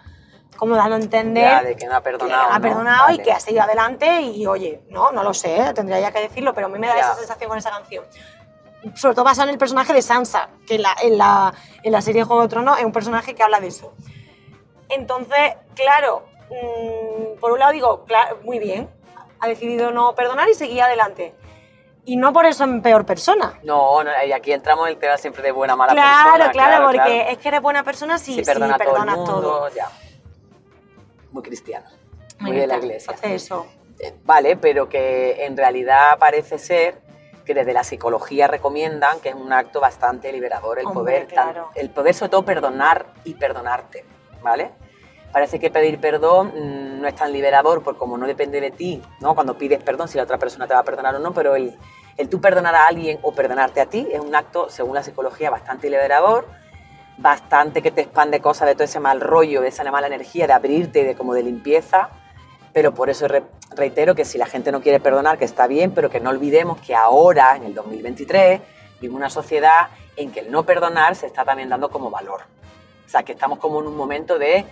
Como dando a entender Ya, de que no ha que perdonado. ha ¿no? perdonado y Vale. que ha seguido adelante y oye, no, no lo sé, ¿eh? tendría ya que decirlo, pero a mí me da Ya. esa sensación con esa canción. Sobre todo basada en el personaje de Sansa, que en la, en la, en la serie Juego de Tronos es un personaje que habla de eso. Entonces, claro, mm, por un lado digo, cla- muy bien, ha decidido no perdonar y seguir adelante. Y no por eso es peor persona. No, no, y aquí entramos en el tema siempre de buena mala Claro, persona. claro, porque claro. es que eres buena persona si, Si si perdona a todo perdonas todo. ya. Muy cristiano. Muy, Muy de la iglesia. Hace eso. Eh, Vale, pero que en realidad parece ser que desde la psicología recomiendan que es un acto bastante liberador el Hombre, poder, claro. el poder sobre todo perdonar y perdonarte, ¿vale? Parece que pedir perdón mm, no es tan liberador porque como no depende de ti, ¿no? Cuando pides perdón, si la otra persona te va a perdonar o no, pero el, el tú perdonar a alguien o perdonarte a ti es un acto, según la psicología, bastante liberador, bastante que te expande cosas de todo ese mal rollo, de esa mala energía, de abrirte, de como de limpieza, pero por eso re- reitero que si la gente no quiere perdonar, que está bien, pero que no olvidemos que ahora, en el 2023, vivimos una sociedad en que el no perdonar se está también dando como valor. O sea, que estamos como en un momento de,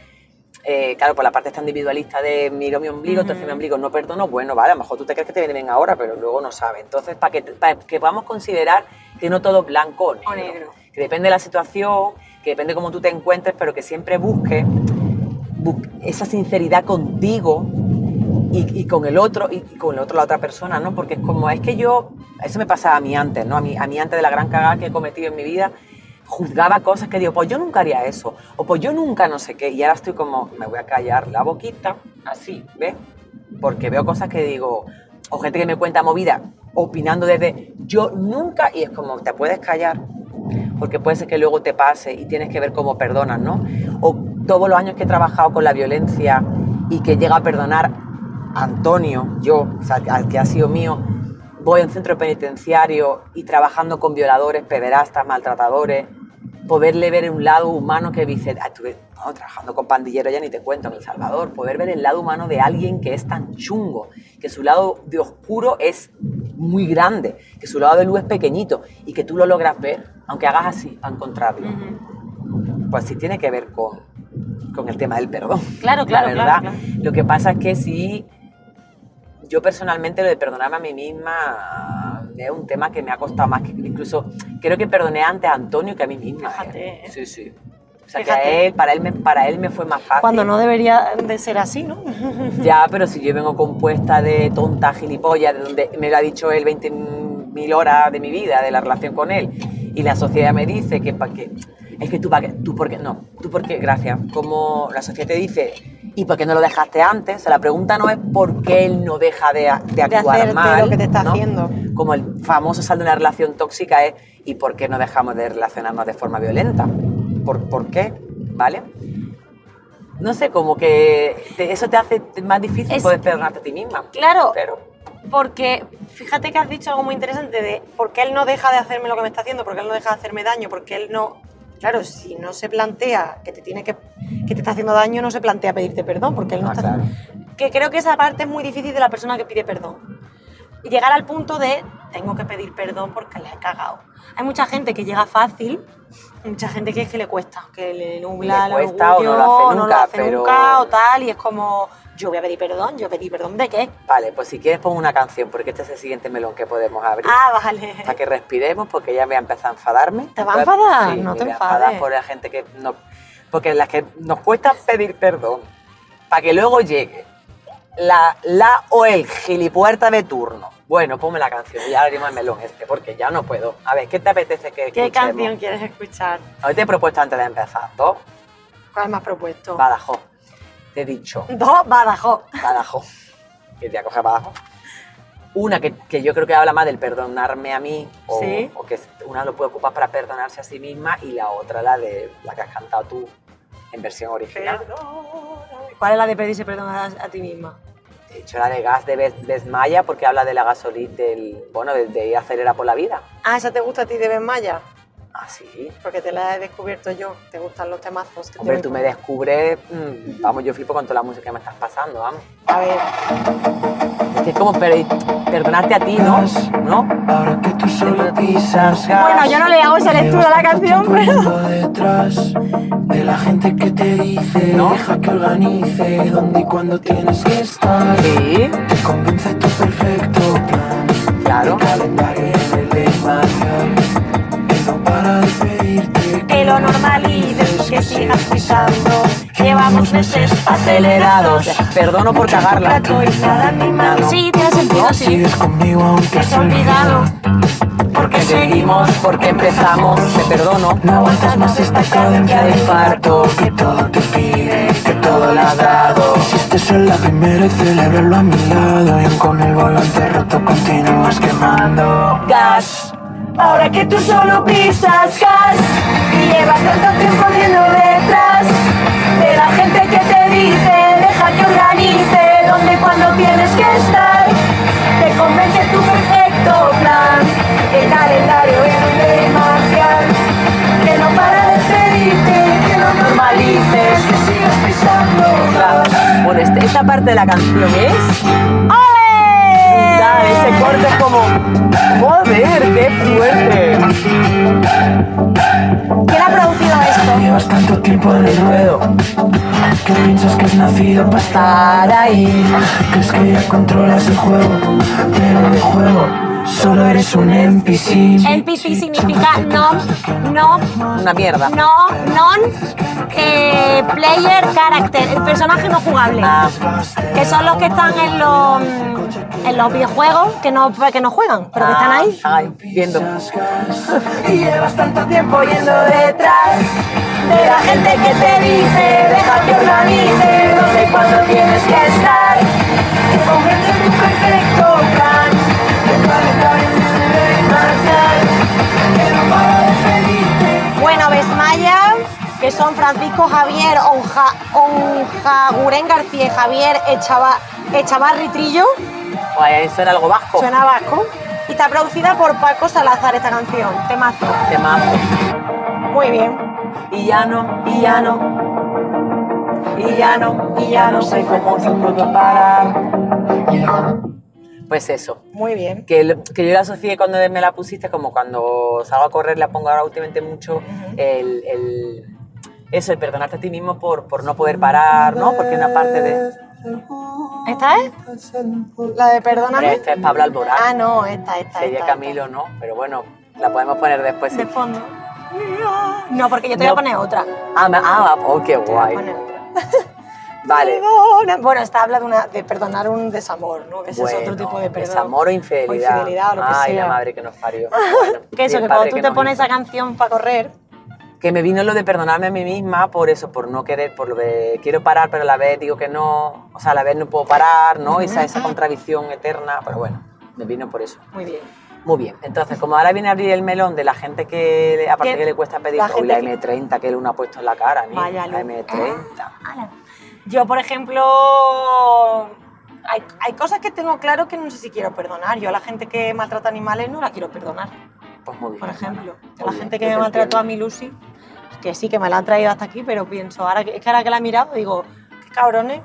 eh, claro, por la parte esta individualista de miro mi ombligo, entonces mi ombligo no perdono, bueno, vale, a lo mejor tú te crees que te viene bien ahora, pero luego no sabes. Entonces, para que, para que podamos considerar que no todo es blanco o negro, O negro. que depende de la situación, que depende de cómo tú te encuentres, pero que siempre busques bu- esa sinceridad contigo y, con el otro y, y con el otro la otra persona, ¿no? Porque es como, es que yo, eso me pasaba a mí antes, ¿no? A mí, a mí antes de la gran cagada que he cometido en mi vida, juzgaba cosas que digo, pues yo nunca haría eso, o pues yo nunca no sé qué, y ahora estoy como, me voy a callar la boquita, así, ¿ves? Porque veo cosas que digo, o gente que me cuenta movida, opinando desde, yo nunca, y es como, te puedes callar, porque puede ser que luego te pase y tienes que ver cómo perdonas, ¿no? O todos los años que he trabajado con la violencia y que llega a perdonar a Antonio, yo, o sea, al que ha sido mío, voy a un centro penitenciario y trabajando con violadores, pederastas, maltratadores, poderle ver un lado humano que dice, ah, no, trabajando con pandilleros, ya ni te cuento, en El Salvador, poder ver el lado humano de alguien que es tan chungo, que su lado de oscuro es muy grande, que su lado de luz es pequeñito y que tú lo logras ver, aunque hagas así, para encontrarlo. Pues sí tiene que ver con, con el tema del perdón. Claro, la claro, verdad. claro, claro. Lo que pasa es que sí, yo personalmente lo de perdonarme a mí misma es un tema que me ha costado más, que incluso creo que perdoné antes a Antonio que a mí misma. ¿eh? Fíjate, ¿eh? Sí, sí. Sea, Fíjate. que a él, para, él me, para él me fue más fácil. Cuando no debería de ser así, ¿no? Ya, pero si yo vengo compuesta de tonta, gilipollas, de donde me lo ha dicho él 20.000 horas de mi vida, de la relación con él, y la sociedad me dice que para qué, es que tú para qué, tú por qué, no, tú por qué, gracias, como la sociedad te dice, ¿y por qué no lo dejaste antes? O sea, la pregunta no es por qué él no deja de, de actuar hacerte mal, lo que te está ¿no? haciendo. Como el famoso sal de una relación tóxica es, ¿y por qué no dejamos de relacionarnos de forma violenta? ¿Por, por qué? ¿Vale? No sé, como que te- eso te hace más difícil Es- poder perdonarte a ti misma. Claro, Pero, porque fíjate que has dicho algo muy interesante de por qué él no deja de hacerme lo que me está haciendo, por qué él no deja de hacerme daño, porque él no... Claro, si no se plantea que te tiene que, que te está haciendo daño, no se plantea pedirte perdón, porque él no Ah, está claro. Que creo que esa parte es muy difícil de la persona que pide perdón. Y llegar al punto de tengo que pedir perdón porque les he cagado. Hay mucha gente que llega fácil, mucha gente que es que le cuesta, que le nubla Le cuesta o no lo hace no nunca, hace pero- nunca o tal, y es como, yo voy a pedir perdón, yo pedí perdón de qué. Vale, pues si quieres pongo una canción, porque este es el siguiente melón que podemos abrir. Ah, vale. Para que respiremos, porque ya me ha empezado a enfadarme. ¿Te va a enfadar? sí, No me te voy a enfadar enfades. por la gente que no... Porque las que nos cuesta pedir perdón, para que luego llegue la, la o el gilipuerta de turno. Bueno, ponme la canción y abrimos el melón este, porque ya no puedo. A ver, ¿qué te apetece que ¿Qué escuchemos? canción quieres escuchar? Hoy te he propuesto antes de empezar dos, ¿Cuál me has propuesto? Badajoz. Te he dicho, Dos, Badajoz. Badajoz. Que te acoge Badajoz. Una que, que yo creo que habla más del perdonarme a mí, o, Sí. o que una lo puede ocupar para perdonarse a sí misma, y la otra la de la que has cantado tú en versión original. ¿Cuál es la de pedirse perdón a, a ti misma? De hecho, la de gas de Bes- Desmaya, porque habla de la gasolina, del, bueno, de, de ir acelera por la vida. Ah, ¿esa te gusta a ti de Ben Maya? Ah, sí. Porque te la he descubierto yo. ¿Te gustan los temazos? que Hombre, te tú me descubres, mm, vamos, yo flipo con toda la música que me estás pasando, vamos. A ver, que es como per- perdonarte a ti, ¿no? ¿No? Ahora que tú solo pisas gas Bueno, yo no le hago esa lectura a la canción, pero- yendo detrás de la gente que te dice ¿No? Deja que organice dónde y cuándo tienes que estar Sí, Te convence tu perfecto plan claro. El calendario en el desmarcial Él no para de pedirte que lo normalices, que sigas pisando. Llevamos meses acelerados. Perdono por cagarla. Trato y nada en mi mano. Sí, tiene sentido. Sigues conmigo aunque Que has olvidado. Porque seguimos, porque empezamos, te perdono. No aguantas más esta cadencia de infarto Que todo te pide, que todo le has dado Si estás en la primera y celebrarlo a mi lado Y aun con el volante roto continúas quemando Gas. Ahora que tú solo pisas gas y llevas tanto tiempo yendo detrás de la gente que te dice deja que organice dónde y cuándo tienes que estar. Te convence tu perfecto plan, el calendario es un demasiado que no para de pedirte que lo normalices, que sigas pisando gas. Bueno, este- esta parte de la canción es. Ese corte es como. ¡Joder, qué fuerte! ¿Quién ha producido esto? Llevas tanto tiempo en el ruedo Que piensas que has nacido para estar ahí Crees que ya controlas el juego Pero de juego solo eres un NPC NPC significa no, no, Una mierda. no, non eh, player character, el personaje no jugable. Ah, Que son los que están en los, en los videojuegos que no, que no juegan, pero que están ahí. ah, Ay, viendo. Y llevas tanto tiempo Yendo detrás de la gente que te dice, deja que organice dónde y cuándo tienes que estar. Que son Francisco Javier Onja, Onjaguren García Javier Echava, Echavarri Trillo, ahí suena algo vasco. suena vasco, y está producida por Paco Salazar esta canción, temazo. Temazo. Muy bien. Y ya no, y ya no. Y ya no, y ya no sé cómo se puedo parar. Pues eso. Muy bien. Que, que yo la asocié cuando me la pusiste como cuando salgo a correr, la pongo ahora últimamente mucho el, el- eso, el perdonarte a ti mismo por, por no poder parar, ¿no? Porque una parte de... ¿Esta es? ¿La de Perdóname? Este es Pablo Alborán. Ah, no, esta, esta. Sería esta, Camilo, ¿no? Pero bueno, la podemos poner después. esta. sí. De fondo. No, porque yo te voy a poner otra. Ah, ah, oh, qué Te voy a guay. poner otra. Vale. Perdona. Bueno, esta habla de, una, de perdonar un desamor, ¿no? Que ese es otro tipo de perdón. Desamor o infidelidad. O infidelidad, o lo que Ay, sea. la madre que nos parió. Bueno, Que eso, que cuando tú te pones esa canción para correr, que me vino lo de perdonarme a mí misma por eso, por no querer, por lo de quiero parar, pero a la vez digo que no, o sea, a la vez no puedo parar, ¿no? Esa, esa contradicción eterna, pero bueno, me vino por eso. muy bien. Muy bien, entonces, como ahora viene a abrir el melón de la gente que, aparte que le cuesta pedir, La gente la que- M30 que él uno ha puesto en la cara, ¿no? Vaya la luz. M30. Ala. Yo, por ejemplo, hay, hay cosas que tengo claro que no sé si quiero perdonar. Yo a la gente que maltrata animales no la quiero perdonar. Pues muy bien. por ejemplo. Muy la gente que me maltrató a mi Lucy, que sí, que me la han traído hasta aquí, pero pienso, ahora que, es que ahora que la he mirado, digo, qué cabrones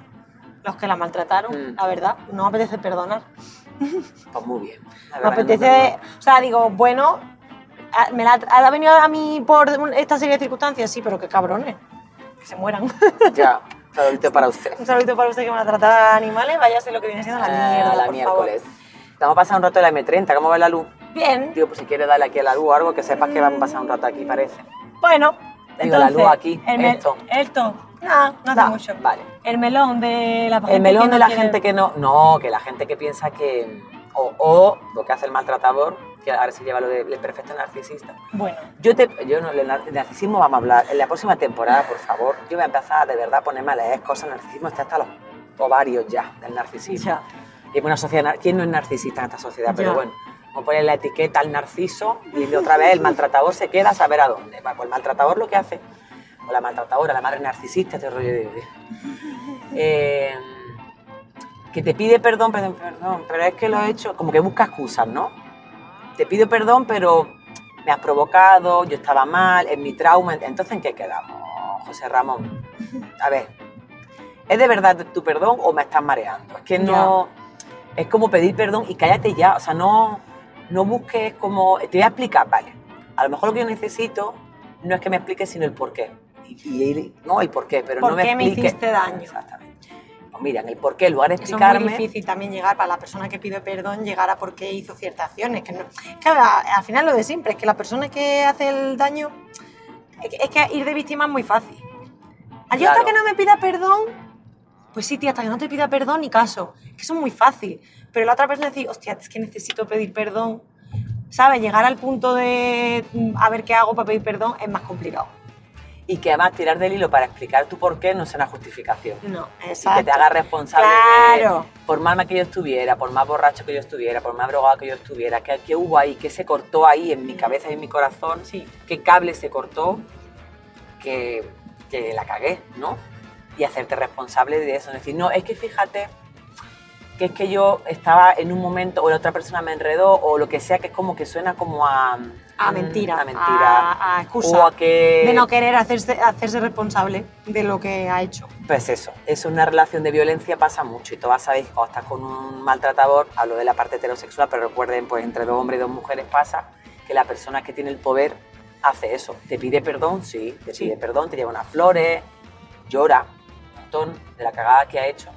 los que la maltrataron, Mm. la verdad, no me apetece perdonar. Pues muy bien. La Me que no apetece, o sea, digo, bueno, a- me la, ha venido a mí por un- esta serie de circunstancias, sí, pero qué cabrones, que se mueran. Ya, saludito para usted. un saludito para usted que me va a tratar a animales, váyase lo que viene siendo la Ah, mierda, la por miércoles. Estamos pasando un rato de la M30, ¿cómo va la luz? favor. Bien, Tío, pues si quieres darle aquí a la luz o algo, que sepas que vamos a pasar un rato aquí, parece. bueno. Digo, la luz aquí, el esto. Esto, no, no hace No, mucho. vale. El melón de la El melón que de la quiere- gente que no. No, que la gente que piensa que. O, o lo que hace el maltratador, que ahora se lleva lo del perfecto narcisista. Bueno, Yo te. Yo no, el nar- de narcisismo vamos a hablar. En la próxima temporada, por favor, yo voy a empezar de verdad a ponerme a leer cosas. El narcisismo está hasta los ovarios ya del narcisismo. ya. Y una sociedad. ¿Quién no es narcisista en esta sociedad? Pero Ya. bueno. A poner la etiqueta al narciso y otra vez el maltratador se queda a saber a dónde. Pues el maltratador lo que hace, o la maltratadora, la madre narcisista, este rollo de... Eh, que te pide perdón, perdón, perdón, pero es que lo he hecho, como que busca excusas, ¿no? Te pido perdón, pero me has provocado, yo estaba mal, es mi trauma, entonces ¿en qué quedamos, José Ramón? A ver, ¿es de verdad tu perdón o me estás mareando? Es que no, es como pedir perdón y cállate ya, o sea, no, no busques como, te voy a explicar, vale, a lo mejor lo que yo necesito no es que me expliques, sino el por qué. Y, y- no el por qué, pero ¿Por no me qué me expliques. hiciste daño? Exactamente. Pues mira, en el por qué, en lugar de Eso es explicarme... muy difícil también llegar para la persona que pide perdón, llegar a por qué hizo ciertas acciones. Que no, que a- al final lo de siempre, es que la persona que hace el daño, es que, ir de víctima es muy fácil. Yo hasta Claro. que no me pida perdón, pues sí, tía, hasta que no te pida perdón ni caso. Que eso es muy fácil. Pero la otra persona decir, hostia, es que necesito pedir perdón, ¿sabes? Llegar al punto de mm, a ver qué hago para pedir perdón es más complicado. Y que además tirar del hilo para explicar tu por qué no sea una justificación. No, Y exacto. que te haga responsable Claro. de, por más mal que yo estuviera, por más borracho que yo estuviera, por más drogado que yo estuviera, ¿qué, qué hubo ahí? ¿Qué se cortó ahí en mi cabeza y en mi corazón? Sí. ¿Qué cable se cortó? Que, que la cagué, ¿no? Y hacerte responsable de eso. Es decir, no, es que fíjate que es que yo estaba en un momento o la otra persona me enredó o lo que sea, que es como que suena como a... A mm, mentira. A mentira. A, a excusa. O a que... de no querer hacerse, hacerse responsable de lo que ha hecho. Pues eso, es una relación de violencia pasa mucho y todas sabéis cuando estás con un maltratador, hablo de la parte heterosexual, pero recuerden, pues entre dos hombres y dos mujeres pasa que la persona que tiene el poder hace eso. Te pide perdón, sí, te Sí. pide perdón, te lleva unas flores, llora montón de la cagada que ha hecho.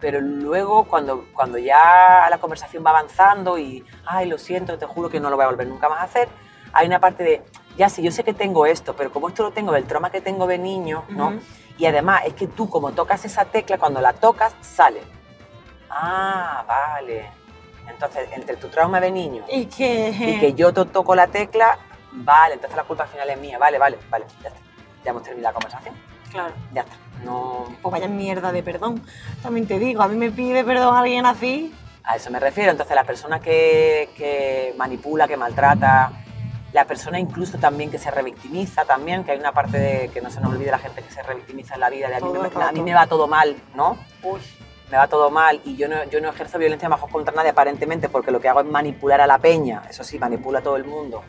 Pero luego, cuando, cuando ya la conversación va avanzando y, ay, lo siento, te juro que no lo voy a volver nunca más a hacer, hay una parte de, ya sí, yo sé que tengo esto, pero como esto lo tengo del trauma que tengo de niño, ¿no? Ujú. Y además es que tú como tocas esa tecla, cuando la tocas, sale. Ah, vale. Entonces, entre tu trauma de niño Y que, y que yo to- toco la tecla, vale, entonces la culpa al final es mía. Vale, vale, vale, ya está. Ya hemos terminado la conversación. Claro, Ya está. No, pues vaya mierda de perdón. También te digo, a mí me pide perdón alguien así. a eso me refiero. Entonces, la persona que, que manipula, que maltrata, la persona incluso también que se revictimiza también, que hay una parte de que no se nos olvide la gente que se revictimiza en la vida, de a mí, me, a mí me va todo mal, ¿no? Uy, me va todo mal y yo no, yo no ejerzo violencia bajo contra nadie aparentemente porque lo que hago es manipular a la peña, eso sí, manipula a todo el mundo.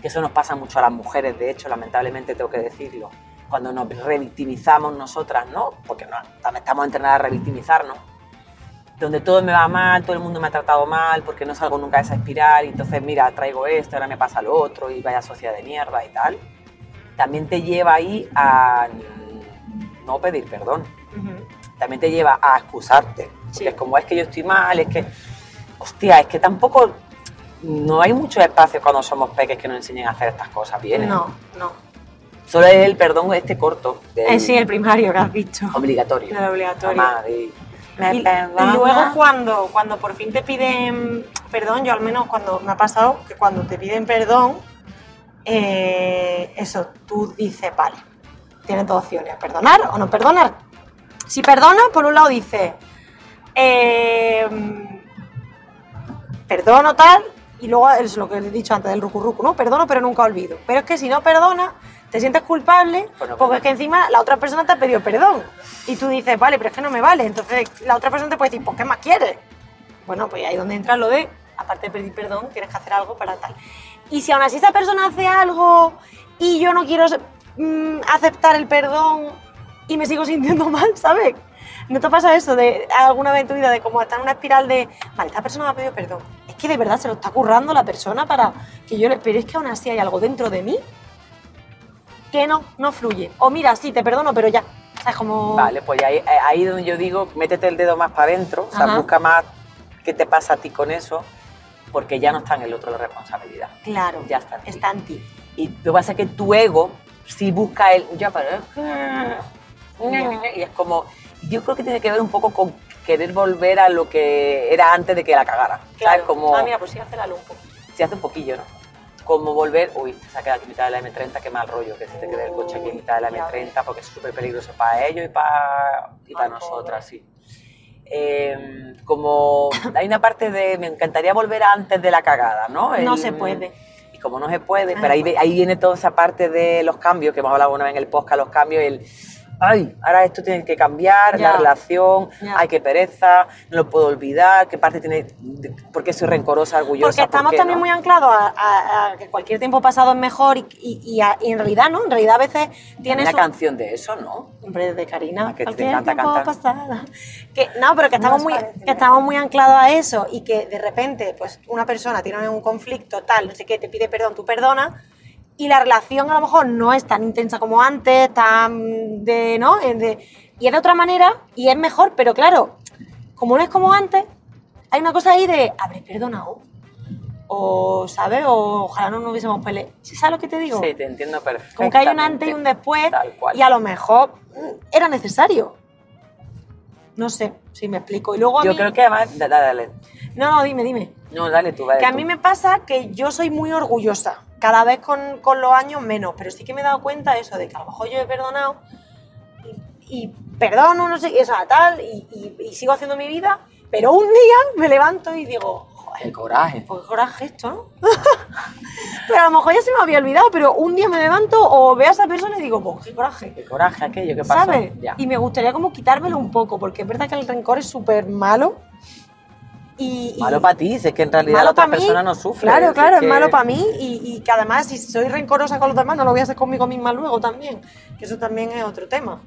Que eso nos pasa mucho a las mujeres, de hecho, lamentablemente tengo que decirlo. Cuando nos revictimizamos nosotras, ¿no? Porque no, también estamos entrenadas a revictimizarnos. Donde todo me va mal, todo el mundo me ha tratado mal, porque no salgo nunca de esa espiral, y entonces mira, traigo esto, ahora me pasa lo otro, y vaya sociedad de mierda y tal. También te lleva ahí a no pedir perdón también te lleva a excusarte. Porque Sí. es como es que yo estoy mal, es que. Hostia, es que tampoco. No hay muchos espacios cuando somos peques que nos enseñen a hacer estas cosas bien. No, no. Solo es el perdón este corto. del Eh, sí, el primario que has dicho. Obligatorio. El obligatorio. Mamá, di, ¿me Y, y perdonas? luego cuando, cuando por fin te piden perdón, yo al menos cuando me ha pasado que cuando te piden perdón, eh, eso, tú dices, vale, tienes dos opciones, perdonar o no perdonar. Si perdonas, por un lado dices, eh, perdono tal, y luego es lo que he dicho antes del rucurrucu, ¿no? Perdono pero nunca olvido. Pero es que si no perdonas, te sientes culpable Pues no porque perdonas. es que encima la otra persona te ha pedido perdón. Y tú dices, vale, pero es que no me vale. Entonces la otra persona te puede decir, pues ¿qué más quieres? Bueno, pues ahí es donde entra lo de, aparte de pedir perdón, tienes que hacer algo para tal. Y si aún así esa persona hace algo y yo no quiero mm, aceptar el perdón y me sigo sintiendo mal, ¿sabes? ¿No te pasa eso de alguna vez en tu vida de como estar en una espiral de, vale, esta persona me ha pedido perdón? Es que de verdad se lo está currando la persona para que yo le... Pero es que aún así hay algo dentro de mí que no, no fluye. O mira, sí, te perdono, pero ya. O sea, es como... Vale, pues ahí, ahí donde yo digo, métete el dedo más para adentro, o sea, Ajá. busca más qué te pasa a ti con eso, porque ya no está en el otro la responsabilidad. Claro, Ya está en ti. está en ti. Y lo que pasa es que tu ego sí busca el. Ya, pero Y es como. Yo creo que tiene que ver un poco con querer volver a lo que era antes de que la cagara. ¿Sabes? Como. Ah, mira, pues sí, hace la luz un poco. Se hace un poquillo, ¿no? Como volver. Uy, se ha quedado aquí en mitad de la M30, qué mal rollo que se te quede el coche aquí en mitad de la Ya M30 porque es súper peligroso para ellos y para, y para nosotras, sí. Eh, como hay una parte de me encantaría volver a antes de la cagada, ¿no? No se puede. Y como no se puede, Ah, pero ahí, ahí viene toda esa parte de los cambios, que hemos hablado una vez en el podcast, los cambios, el, ay, ahora esto tiene que cambiar, Ya. la relación, Ya. ay, qué pereza, no lo puedo olvidar, qué parte tiene, por qué soy rencorosa, orgullosa, Porque estamos por también no? muy anclados a, a- a que cualquier tiempo pasado es mejor y, y- y a- y en realidad no, en realidad a veces tienes... una un- canción de eso, ¿no? Hombre, de Karina, que te cualquier encanta tiempo cantar. pasado. Que, no, pero que estamos, os muy, que estamos muy anclados a eso y que de repente pues una persona tiene un conflicto tal, no sé qué, te pide perdón, tú perdonas y la relación a lo mejor no es tan intensa como antes, tan de, ¿no? De- y es de otra manera y es mejor, pero claro, como no es como antes, hay una cosa ahí de, habré perdonado. O, ¿sabes? O ojalá no nos hubiésemos peleado. ¿Sabes lo que te digo? Sí, te entiendo perfectamente. Como que hay un antes y un después y a lo mejor era necesario. No sé si me explico. Y luego a Yo mí- creo que además, da- da- dale, No, no, dime, dime. no, dale tú, dale Que a tú. mí me pasa que yo soy muy orgullosa. Cada vez con, con los años menos. Pero sí que me he dado cuenta de eso, de que a lo mejor yo he perdonado y, y perdono, no sé, tal, y, y- y sigo haciendo mi vida. Pero un día me levanto y digo, joder, El coraje. pues qué coraje esto, ¿no? pero a lo mejor ya se me había olvidado, pero un día me levanto o veo a esa persona y digo, pues qué coraje. Qué coraje aquello. ¿Sabes? Ya. Y me gustaría como quitármelo un poco, porque es verdad que el rencor es súper malo. Y, y- Malo para ti, si es que en realidad la otra mí. persona no sufre. Claro, si claro, es que- malo para mí y, y que además si soy rencorosa con los demás no lo voy a hacer conmigo misma luego también, que eso también es otro tema.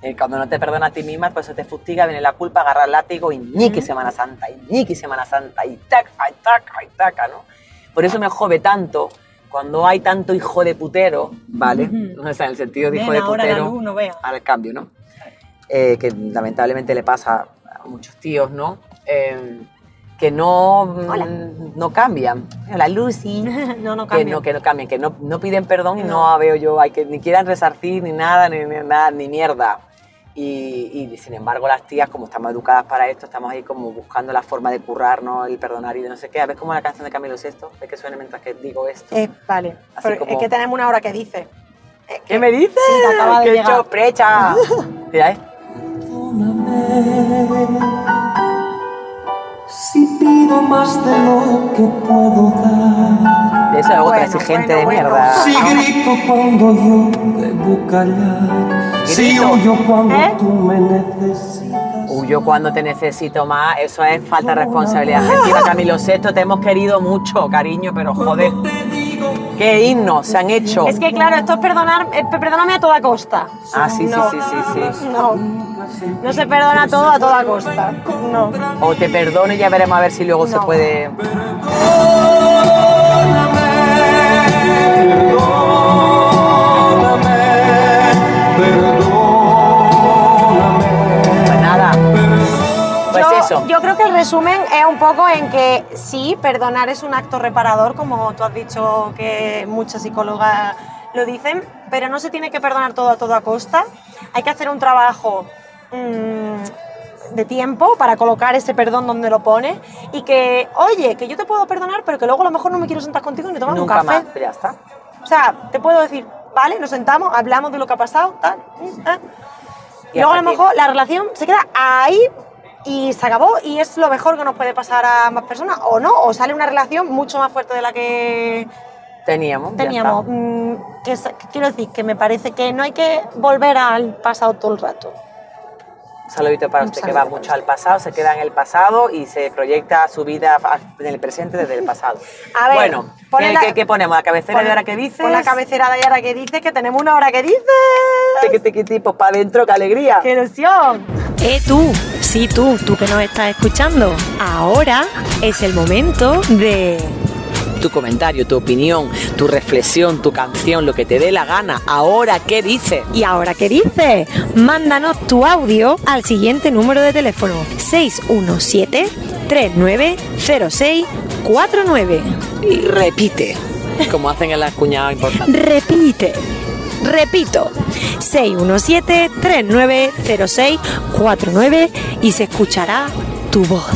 Eh, cuando no te perdona a ti misma, pues eso te fustiga, viene la culpa, agarra el látigo y ñiqui Semana Santa, y ñiqui Semana Santa, y taca, y taca, y taca, ¿no? Por eso me jode tanto cuando hay tanto hijo de putero, ¿vale? O sea, en el sentido de hijo Ven de putero. luz, no. Al cambio, ¿no? Eh, que lamentablemente le pasa a muchos tíos, ¿no? Eh, que no, mm, Hola. no cambian. La Lucy. no, no que cambia. no, que no cambien, que no, no piden perdón y No. no veo yo, hay que ni quieran resarcir ni nada, ni, ni nada, ni mierda. Y, y, sin embargo las tías, como estamos educadas para esto, estamos ahí como buscando la forma de currarnos, el perdonar y de no sé qué. A ver como la canción de Camilo VI, ves que suena mientras que digo esto. Eh, vale, Así como- es que tenemos una hora que dice. Eh, ¿Qué me dices? Sí, te acaba de ¡Qué sorpresa! Mira, ¿eh? Si pido más de lo que puedo dar. Eso es otra Bueno, exigente bueno, de bueno. mierda. Si grito cuando yo debo callar. Si huyo cuando ¿Eh? tú me necesitas. Huyo cuando te necesito más, eso es falta de responsabilidad afectiva. Camilo VI, te hemos querido mucho, cariño, pero joder, qué himnos se han hecho. Es que claro, esto es perdonar, eh, perdóname a toda costa. Ah, sí, No. sí, sí, sí, sí. No, no se perdona todo a toda costa. No. O te perdono y ya veremos a ver si luego se puede. Pues eso. yo creo que el resumen es un poco en que sí, perdonar es un acto reparador, como tú has dicho que muchas psicólogas lo dicen, pero no se tiene que perdonar todo a toda costa. Hay que hacer un trabajo mm, de tiempo para colocar ese perdón donde lo pones y que, oye, que yo te puedo perdonar, pero que luego a lo mejor no me quiero sentar contigo ni tomar un Nunca café. más. Ya está. O sea, te puedo decir, vale, nos sentamos, hablamos de lo que ha pasado, tal. mm, ah. Y Y luego a lo mejor la relación se queda ahí y se acabó y es lo mejor que nos puede pasar a más personas o no, o sale una relación mucho más fuerte de la que Teníamos. teníamos. Mm, que que quiero decir que me parece que no hay que volver al pasado todo el rato. Un saludito para Un usted que va mucho al pasado, se queda en el pasado y se proyecta su vida en el presente desde el pasado. A ver, bueno, ponle ¿qué, la- qué- qué ponemos? ¿La cabecera Pon- de ahora que dices? Pon la cabecera de ahora que dice que tenemos una hora que dice. Tiqui, tiqui, ti, pues para adentro, qué alegría. ¡Qué ilusión! Eh, tú, sí, tú, tú que nos estás escuchando. Ahora es el momento de. Tu comentario, tu opinión, tu reflexión, tu canción, lo que te dé la gana. Ahora, ¿qué dices? ¿Y ahora qué dices? Mándanos tu audio al siguiente número de teléfono: 617-390649. Y repite, como hacen en las cuñadas importantes. Repite. Repito, 617-390649 y se escuchará tu voz.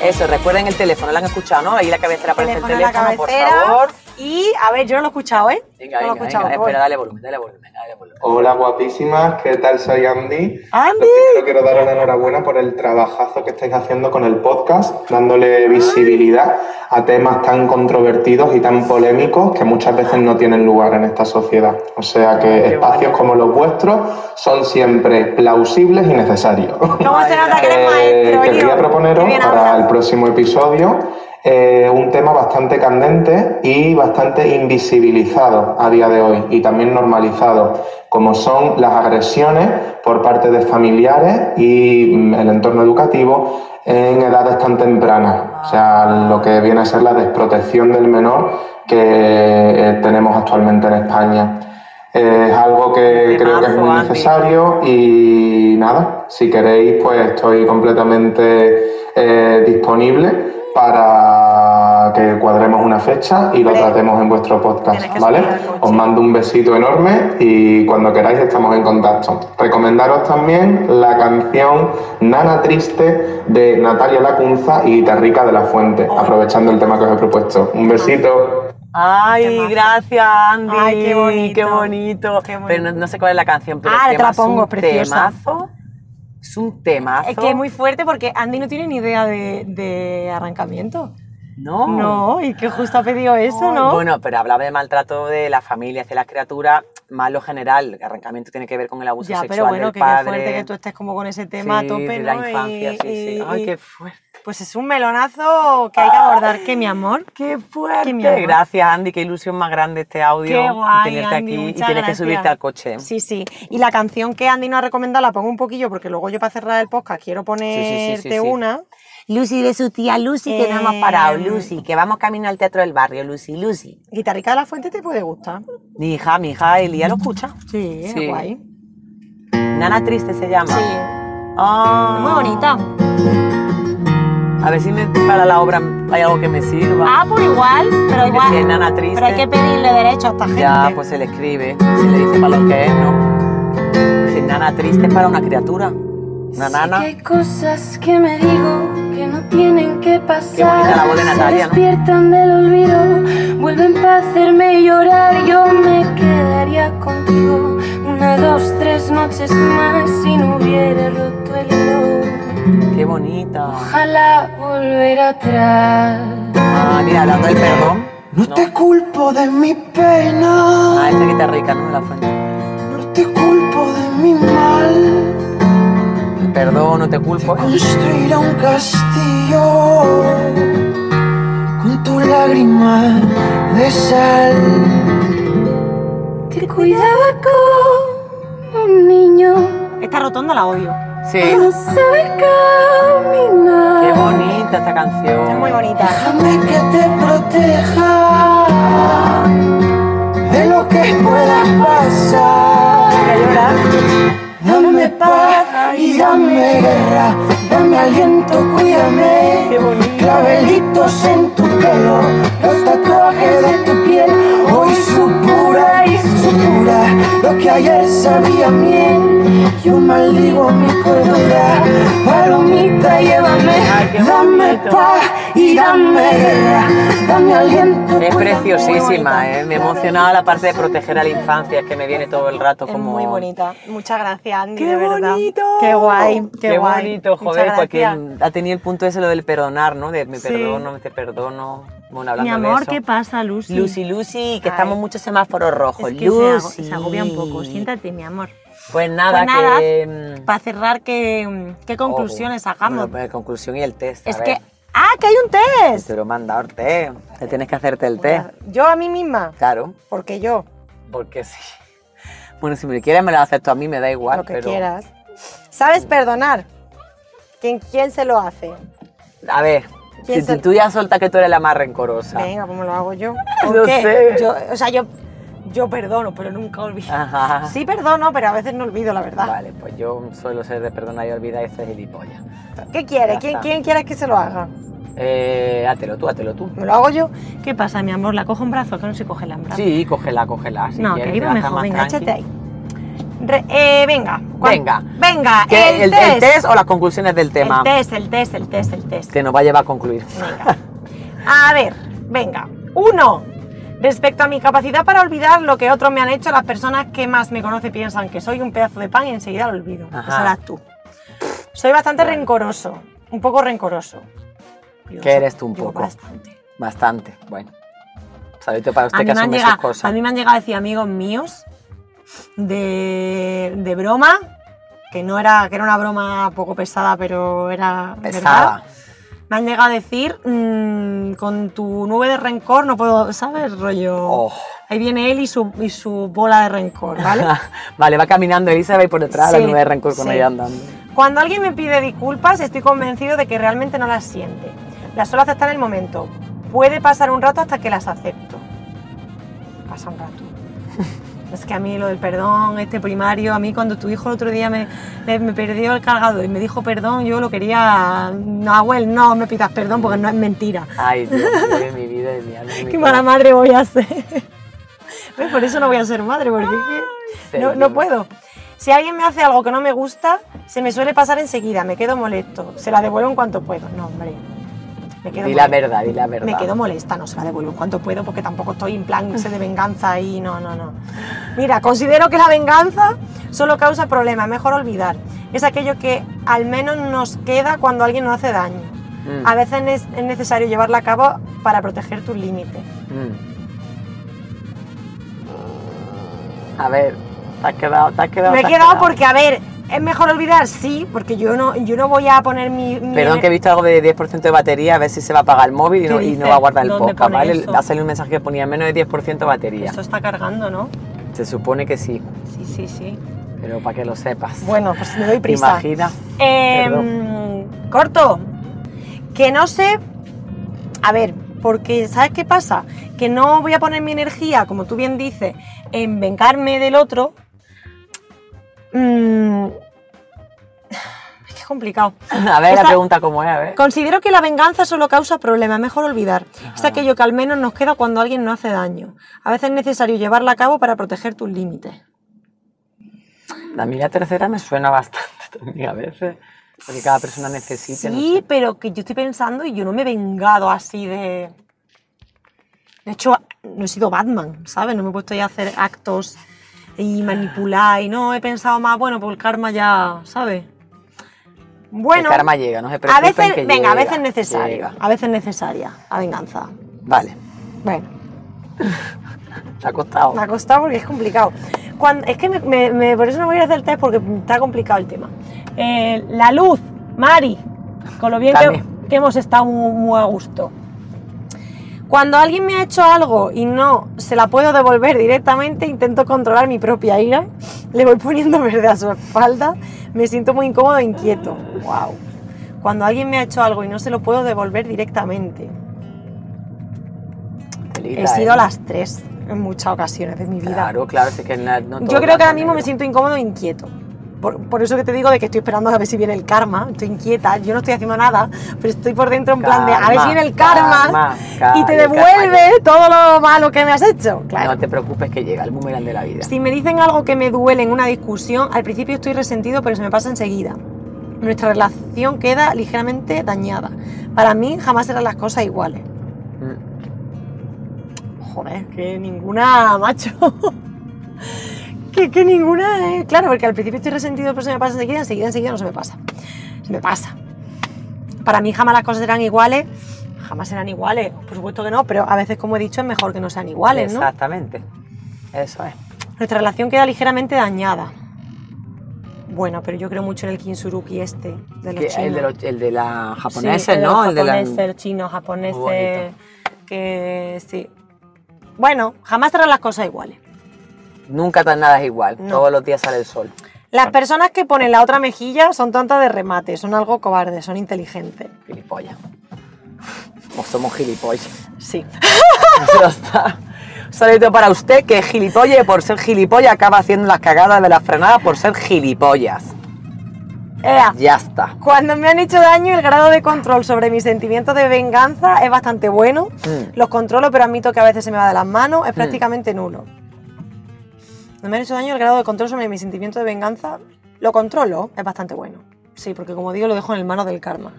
Eso, recuerden el teléfono, ¿lo han escuchado, no? Ahí la cabecera aparece el Teléfono por favor. Y, a ver, yo no lo he escuchado, ¿eh? Venga, no lo he venga, escuchado. venga, espera, dale volumen, dale volumen, dale volumen. Hola guapísimas, ¿qué tal? Soy Andy. Andy. Lo quiero daros la enhorabuena por el trabajazo que estáis haciendo con el podcast, dándole visibilidad a temas tan controvertidos y tan polémicos que muchas veces no tienen lugar en esta sociedad. O sea que espacios como los vuestros son siempre plausibles y necesarios. ¿Cómo se nota que eres Eh, maestro? quería Elio? proponeros para el próximo episodio eh, un tema bastante candente y bastante invisibilizado a día de hoy y también normalizado, como son las agresiones por parte de familiares y mm, el entorno educativo en edades tan tempranas. O sea, lo que viene a ser la desprotección del menor que eh, tenemos actualmente en España. Eh, es algo que creo que es muy necesario y nada, si queréis, pues estoy completamente disponible para que cuadremos una fecha y lo tratemos en vuestro podcast, ¿vale? Os mando un besito enorme y cuando queráis estamos en contacto. Recomendaros también la canción Nana Triste de Natalia Lacunza y Guitarrica de la Fuente, aprovechando el tema que os he propuesto. Un besito. Ay, gracias, Andy. Ay, qué bonito. Qué bonito. Qué bonito. Pero no, no sé cuál es la canción, pero Ah, el te la pongo, es un preciosa. temazo. Es un temazo. Es que es muy fuerte porque Andy no tiene ni idea de, de arrancamiento. No. No, y que justo ha pedido eso, ¿no? Bueno, pero hablaba de maltrato de la familia hacia las criaturas, más lo general. El arrancamiento tiene que ver con el abuso ya, sexual pero bueno, del que qué padre. fuerte que tú estés como con ese tema Sí, a tope, de ¿no? la infancia, Y- sí, sí. y- Ay, qué fuerte. Pues es un melonazo que hay que abordar, que mi amor. Qué fuerte. Qué mi amor. gracias, Andy. Qué ilusión más grande este audio. Qué guay, tenerte Andy, aquí y tienes que subirte al coche. Sí, sí. Y la canción que Andy nos ha recomendado la pongo un poquillo porque luego yo para cerrar el podcast quiero ponerte sí, sí. una. Lucy de su tía Lucy, que no hemos Eh, parado. Lucy, que vamos camino al teatro del barrio. Lucy, Lucy. Guitarrica de la Fuente te puede gustar. Mi hija, mi hija Elia lo escucha. Sí, Sí. guay. Nana Triste se llama. Sí. Ah. Muy bonita. A ver si me- para la obra hay algo que me sirva. Ah, pues igual, pero igual. si es nana triste. Pero hay que pedirle derecho a esta gente. Ya, pues se le escribe. Se le dice para lo que es, ¿no? Si es nana triste es para una criatura. Una Sé nana. que hay cosas que me digo que no tienen que pasar. Qué bonita la voz de Natalia, Se despiertan del olvido, vuelven para hacerme llorar. Yo me quedaría contigo una, dos, tres noches más si no hubiera roto el hilo. Qué bonita. Ojalá volver atrás. Ah, mira, hablando del perdón. No te culpo de mi pena, Ah, esta guitarra rica, ¿no? De la fuente. no te culpo de mi mal. El perdón, no te culpo. ¿eh? Construirá un castillo con tu lágrima de sal. Te cuidaba como un niño Esta rotonda la odio. Sí. Qué bonita esta canción. Es muy bonita. Déjame que te proteja de lo que pueda pasar. Dame paz y dame guerra, dame aliento, cuídame. Qué bonito. Clavelitos en tu pelo, los tatuajes de tu piel. Hoy supura y lo que ayer sabía miel. Yo maldigo mi cordura, palomita, llévame. Qué dame paz y dame guerra, dame aliento. Es preciosísima, ¿eh? Me emocionaba la parte de proteger a la infancia, es que me viene todo el rato Es como... muy bonita. Muchas gracias, Andy, ¡Qué de verdad. bonito! Qué guay, qué, guay. bonito, joder, porque ha tenido el punto ese lo del perdonar, ¿no? De me Sí. perdono, te perdono. Bueno, hablando Mi de amor, eso. ¿qué pasa, Lucy? Lucy, Lucy, que Ay. estamos muchos semáforos rojos. Es que Lucy. se agobia un poco. Siéntate, mi amor. Pues nada, Pues nada, que... mm, Para cerrar, ¿qué, qué conclusiones oh, sacamos? Bueno, pues, conclusión y el test. a es ver. que... ¡Ah, que hay un test! Te lo el test. Te tienes que hacerte el test. Yo a mí misma, Claro, porque yo. porque sí. Bueno, si me quieres me lo haces tú a mí, me da igual. lo que pero... quieras. ¿Sabes perdonar? ¿Quién, quién se lo hace? A ver, ¿Quién si se- tú ya sueltas que tú eres la más rencorosa. Venga, ¿cómo lo hago yo? No ¿Por qué? sé. Yo, o sea, yo, yo perdono, pero nunca olvido. Ajá. Sí perdono, pero a veces no olvido, la verdad. Vale, pues yo suelo ser de perdonar y olvidar y ser gilipollas. ¿Qué quiere? Ya ¿Quién. ¿Quién quiere que se lo haga? Eh, hátelo tú, hátelo tú. ¿Me lo hago yo? ¿Qué pasa, mi amor? ¿La cojo en brazos? Que no sé cogerla en brazos. Sí, cógela, cógela. Si no, quieres, que iba mejor. Venga, échate ahí. Re- eh, venga. ¿cuán- Venga. Venga, ¿Qué, el, el, el test. o las conclusiones del tema? El test, el test, el test, el test. Que nos va a llevar a concluir. Venga. A ver, venga. Uno. Respecto a mi capacidad para olvidar lo que otros me han hecho, las personas que más me conocen piensan que soy un pedazo de pan y enseguida lo olvido. Esa eras tú. Soy bastante rencoroso. Un poco rencoroso. Yo ¿Qué soy- eres tú un poco? Bastante. Bastante. Bueno. Saludito para A usted mí, que me han asume sus llegado, cosas. a mí me han llegado a decir amigos míos de, de broma, que no era, que era una broma poco pesada, pero era Pesada. verdad. Me han llegado a decir, mm, con tu nube de rencor no puedo, ¿sabes? Rollo. Oh. Ahí viene él y su, y su bola de rencor, ¿vale? vale, va caminando Elizabeth por detrás, Sí, la nube de rencor con sí. ella andando. Cuando alguien me pide disculpas, estoy convencido de que realmente no las siente. Las suelo aceptar en el momento. Puede pasar un rato hasta que las acepto. Pasa un rato. Es que a mí lo del perdón, este primario, a mí cuando tu hijo el otro día me, me- me perdió el cargador y me dijo perdón, yo lo quería... No, abuel, no me pidas perdón porque no es mentira. Ay, Dios mío, mi vida, mi alma. Qué mala madre voy a ser. Por eso no voy a ser madre, porque no, no puedo. Si alguien me hace algo que no me gusta, se me suele pasar enseguida, me quedo molesto. Se la devuelvo en cuanto puedo. No, hombre. Me quedo Di la verdad, di la verdad. Me quedo molesta, no se la devuelvo en cuanto puedo, porque tampoco estoy en plan de venganza y no, no, no. Mira, considero que la venganza solo causa problemas, mejor olvidar. Es aquello que al menos nos queda cuando alguien nos hace daño. Mm, A veces es es necesario llevarla a cabo para proteger tus límites. mm. A ver, te has quedado, te has quedado. Me he quedado porque, a ver, es mejor olvidar, sí, porque yo no, yo no voy a poner mi... mi- Perdón que he visto algo de 10% de batería, a ver si se va a apagar el móvil y ¿Qué no, y no dices? va a guardar el ¿Dónde podcast, ¿vale? eso? Ha salido un mensaje que ponía menos de 10% de batería. Eso está cargando, ¿no? Se supone que sí, Sí, sí, sí. pero para que lo sepas. Bueno, pues me doy ¿Te prisa. imaginas? Eh, corto, que no sé... A ver, porque ¿sabes qué pasa? Que no voy a poner mi energía, como tú bien dices, en vengarme del otro. Mm, es que es complicado. A ver, la Esa- pregunta cómo es, a ver. Considero que la venganza solo causa problemas, mejor olvidar. Es aquello que al menos nos queda cuando alguien nos hace daño. A veces es necesario llevarla a cabo para proteger tus límites. A mí la tercera me suena bastante también a veces, porque cada persona necesita. no Sí, sé. pero que yo estoy pensando y yo no me he vengado así de... De hecho, no he sido Batman, ¿sabes? No me he puesto ya a hacer actos y manipular y no, he pensado más, bueno, pues el karma ya, ¿sabes? Bueno, el karma llega, no se a veces, que venga, a veces es necesario, llega. a veces es necesaria la venganza. Vale, Bueno. te ha costado. Me ha costado porque es complicado. Cuando, es que me, me- me- por eso no voy a hacer el test porque está complicado el tema. Eh, la luz, Mari, con lo bien que, hemos estado muy, muy a gusto. Cuando alguien me ha hecho algo y no se la puedo devolver directamente, intento controlar mi propia ira, le voy poniendo verde a su espalda, me siento muy incómodo e inquieto. Wow. Cuando alguien me ha hecho algo y no se lo puedo devolver directamente, he sido ¿eh? las tres en muchas ocasiones de mi vida. Claro, claro, sí que no Yo creo que ahora mismo me siento incómodo e inquieto. Por, por eso que te digo de que estoy esperando a ver si viene el karma. Estoy inquieta, yo no estoy haciendo nada, pero estoy por dentro en plan de a ver si viene el karma, karma, y te karma devuelve todo lo malo que me has hecho. Claro. No te preocupes que llega el boomerang de la vida. Si me dicen algo que me duele en una discusión, al principio estoy resentido, pero se me pasa enseguida. Nuestra relación queda ligeramente dañada. Para mí jamás serán las cosas iguales. Mm. Joder, que ninguna, macho. Que, que ninguna, eh. Claro, porque al principio estoy resentido, pero se me pasa enseguida, enseguida, enseguida no se me pasa. Se me pasa. Para mí jamás las cosas serán iguales, jamás serán iguales, por supuesto que no, pero a veces, como he dicho, es mejor que no sean iguales, ¿no? Exactamente. Eso es. Nuestra relación queda ligeramente dañada. Bueno, pero yo creo mucho en el Kinsuruki este, de los chinos. el, de los- el de la Sí, japonesa, el de ¿no? los El de la... japoneses, chinos, japoneses, bonito. que sí. Bueno, jamás serán las cosas iguales. Nunca tan nada es igual. No. Todos los días sale el sol. Las personas que ponen la otra mejilla son tontas de remate, son algo cobardes, son inteligentes. Gilipollas. O somos gilipollas. Sí. Ya está. Un saludito para usted que y por ser gilipollas acaba haciendo las cagadas de las frenadas por ser gilipollas. Ea. Ya está. Cuando me han hecho daño, el grado de control sobre mis sentimientos de venganza es bastante bueno. Mm. Los controlo, pero admito que a veces se me va de las manos. Es prácticamente nulo. Cuando me han hecho daño, el grado de control sobre mis sentimientos de venganza lo controlo. Es bastante bueno. Sí, porque como digo, lo dejo en el mano del karma.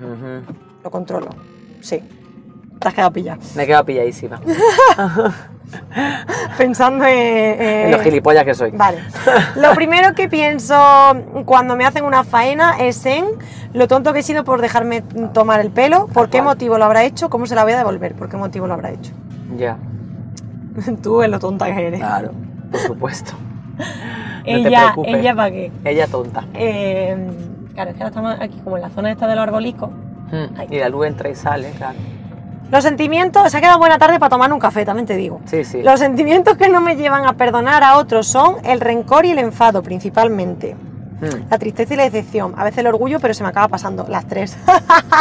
Lo controlo. Sí. Te has quedado pillado. Me he quedado pilladísima. Pensando en... en- En los gilipollas que soy. Vale. Lo primero que pienso cuando me hacen una faena es en lo tonto que he sido por dejarme tomar el pelo, por qué motivo lo habrá hecho, cómo se la voy a devolver, por qué motivo lo habrá hecho. Ya. Tú es lo tonta que eres. Claro. Por supuesto. te ella, preocupes. ella para qué. Ella tonta. Eh, claro, es que ahora estamos aquí como en la zona esta de los arbolicos. Mm. Y la luz entra y sale, claro. Los sentimientos, se ha quedado buena tarde para tomar un café, también te digo. Sí, sí. Los sentimientos que no me llevan a perdonar a otros son el rencor y el enfado, principalmente. Mm. La tristeza y la decepción. A veces el orgullo, pero se me acaba pasando. Las tres.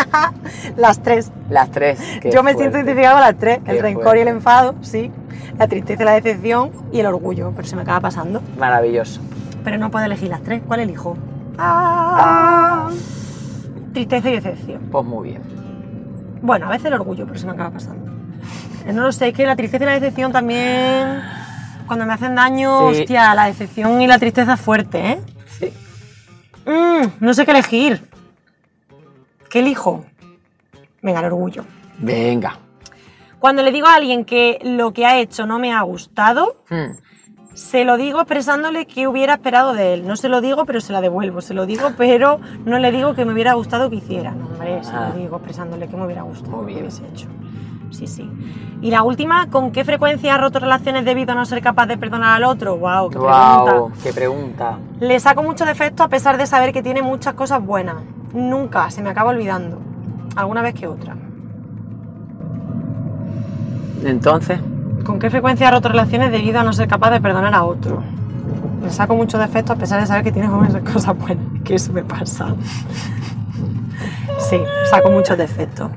las tres. Las tres. Yo me siento fuerte. identificada con las tres. El rencor y el enfado, sí. La tristeza la decepción y el orgullo, pero se me acaba pasando. Maravilloso. Pero no puedo elegir las tres. ¿Cuál elijo? Ah. Tristeza y decepción. Pues muy bien. Bueno, a veces el orgullo, pero se me acaba pasando. Eh, No lo sé, es que la tristeza y la decepción también. Cuando me hacen daño, Sí. hostia, la decepción y la tristeza es fuerte, ¿eh? Sí. Mm, no sé qué elegir. ¿Qué elijo? Venga, el orgullo. Venga. Cuando le digo a alguien que lo que ha hecho no me ha gustado, Mm. se lo digo expresándole que hubiera esperado de él. No se lo digo, pero se la devuelvo. Se lo digo, pero no le digo que me hubiera gustado que hiciera. No, hombre, se Ah. lo digo expresándole que me hubiera gustado que hubiese hecho. Sí, sí. Y la última, ¿con qué frecuencia ha roto relaciones debido a no ser capaz de perdonar al otro? ¡Wow! ¡Qué Wow, pregunta! qué pregunta. Le saco mucho defecto a pesar de saber que tiene muchas cosas buenas. Nunca, se me acaba olvidando. Alguna vez que otra. Entonces, ¿Con qué frecuencia roto relaciones debido a no ser capaz de perdonar a otro? Le saco mucho defecto a pesar de saber que tiene muchas cosas buenas. Que eso me pasa. Sí, saco muchos defectos.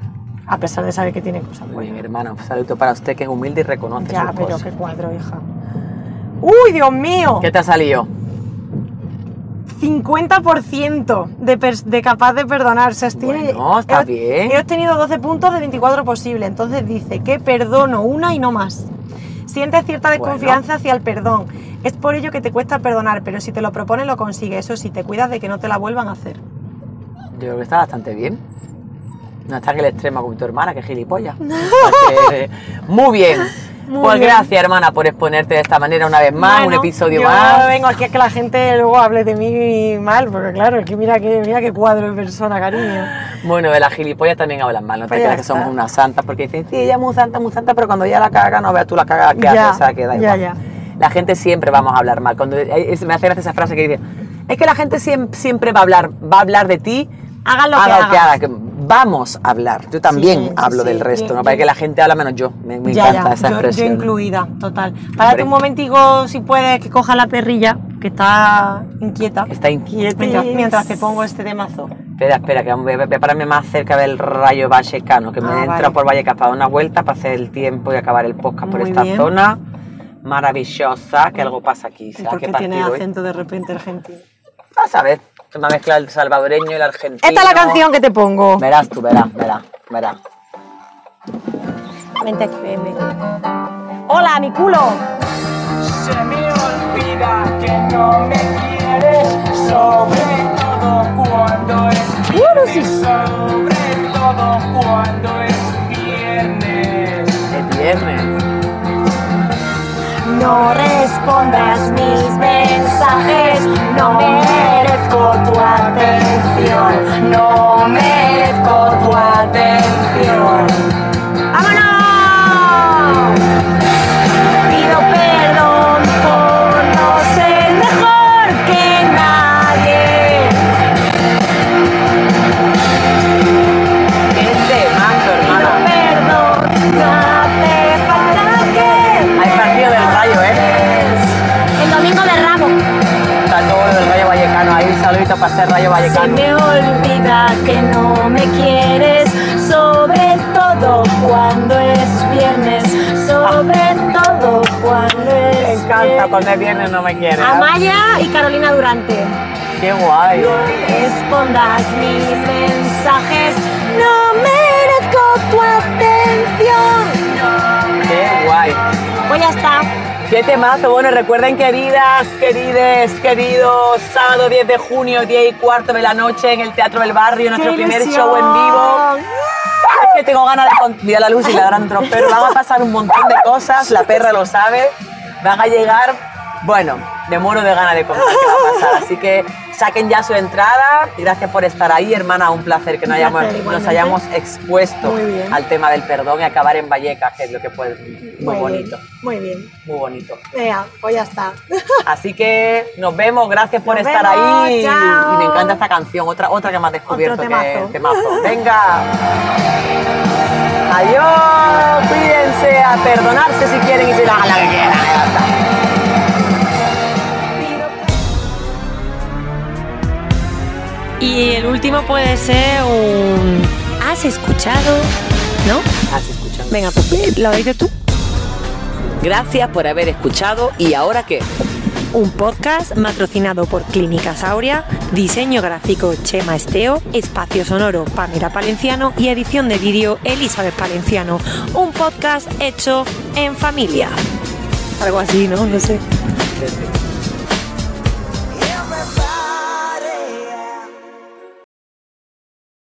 A pesar de saber que tiene cosas buenas. hermana. Un saludo para usted que es humilde y reconoce Ya, sus pero cosas. qué cuadro, hija. ¡Uy, Dios mío! ¿Qué te ha salido? 50% de, de capaz de perdonar. Se tiene- Bueno, está he- bien. He obtenido 12 puntos de 24 posibles. Entonces dice que perdono una y no más. Sientes cierta Bueno. desconfianza hacia el perdón. Es por ello que te cuesta perdonar, pero si te lo propones lo consigues. Eso sí, te cuidas de que no te la vuelvan a hacer. Yo creo que está bastante bien. No está en el extremo como tu hermana, que es gilipollas. Que, muy bien. Muy pues bien. gracias, hermana, por exponerte de esta manera una vez más, un Bueno, episodio yo más. vengo aquí a que la gente luego hable de mí mal, porque claro, es que mira que mira qué cuadro de persona, cariño. Bueno, de las gilipollas también hablan mal, no te Pues ya creas que somos unas santas, porque dicen, sí, ella es muy santa, muy santa, pero cuando ya la caga, no veas tú la cagada que Ya, hace, o sea, que da ya, igual. ya. La gente siempre vamos a hablar mal. Cuando es- me hace gracia esa frase que dice, es que la gente siempre, siempre va a hablar, va a hablar de ti, Hagan lo haga que lo que haga, vamos a hablar. Yo también Sí, hablo sí. del resto, Yo- no parece yo- que la gente habla menos yo. Me, me ya, encanta ya, esa yo, yo expresión. incluida, total. Párate un momentico, si puedes, que coja la perrilla, que está inquieta. Está inquieta. Mientras, mientras te pongo este temazo. Espera, espera, que voy a, voy a pararme más cerca del rayo vallecano, que me Ah, entra vale. por Vallecas para dar una vuelta, para hacer el tiempo y acabar el podcast por esta bien. zona maravillosa, que algo pasa aquí. ¿Y ¿Será por qué tiene partido hoy? acento de repente argentino? Vas a ver, se me ha mezclado el salvadoreño y el argentino. Esta es la canción que te pongo. Verás tú, verás, verás, verás. Vente aquí, ven. Hola, mi culo. Se me olvida que no me quieres, sobre todo cuando es viernes, sobre todo cuando es viernes. Es viernes. No respondas mis mensajes, no merezco tu atención, no merezco tu atención. ¡Vámonos! Pido perdón por no ser mejor bonito ser Rayo Se Vallecano. me olvida que no me quieres, sobre todo cuando es viernes, sobre todo cuando es Me encanta viernes. cuando es viernes no me quiere. ¿eh? Amaya y Carolina Durante. Qué guay. Respondas mis mensajes, no merezco tu atención. Qué guay. Pues ya está. Qué temazo. Bueno, recuerden, queridas, querides, queridos, sábado 10 de junio, 10 y cuarto de la noche en el Teatro del Barrio, nuestro ¡Qué primer show en vivo. Es que tengo ganas de... con- Mira la luz y la gran trompero. Van a pasar un montón de cosas, la perra lo sabe. Van a llegar... Bueno, me muero de ganas de contar qué va a pasar. Así que saquen ya su entrada. Gracias por estar ahí, hermana. Un placer que no Un hayamos- placer, nos hayamos expuesto al tema del perdón y acabar en Vallecas, que es lo que puede... Muy, bonito. Bien, muy bien. Muy bonito. Venga, pues ya está. Así que nos vemos, gracias por Nos estar vemos, ahí. chao. Y me encanta esta canción, otra, otra que me has descubierto Otro que temazo. es temazo. Venga. Adiós, cuídense, a perdonarse si quieren y si la la que quieran. Y el último puede ser un. ¿Has escuchado? ¿No? Estás escuchando. Venga, pues lo dices tú. Gracias por haber escuchado. ¿Y ahora qué? Un podcast patrocinado por Clínica Sauria, diseño gráfico Chema Esteo, espacio sonoro Pamela Palenciano y edición de vídeo Elizabeth Palenciano. Un podcast hecho en familia. Algo así, ¿no? No sé.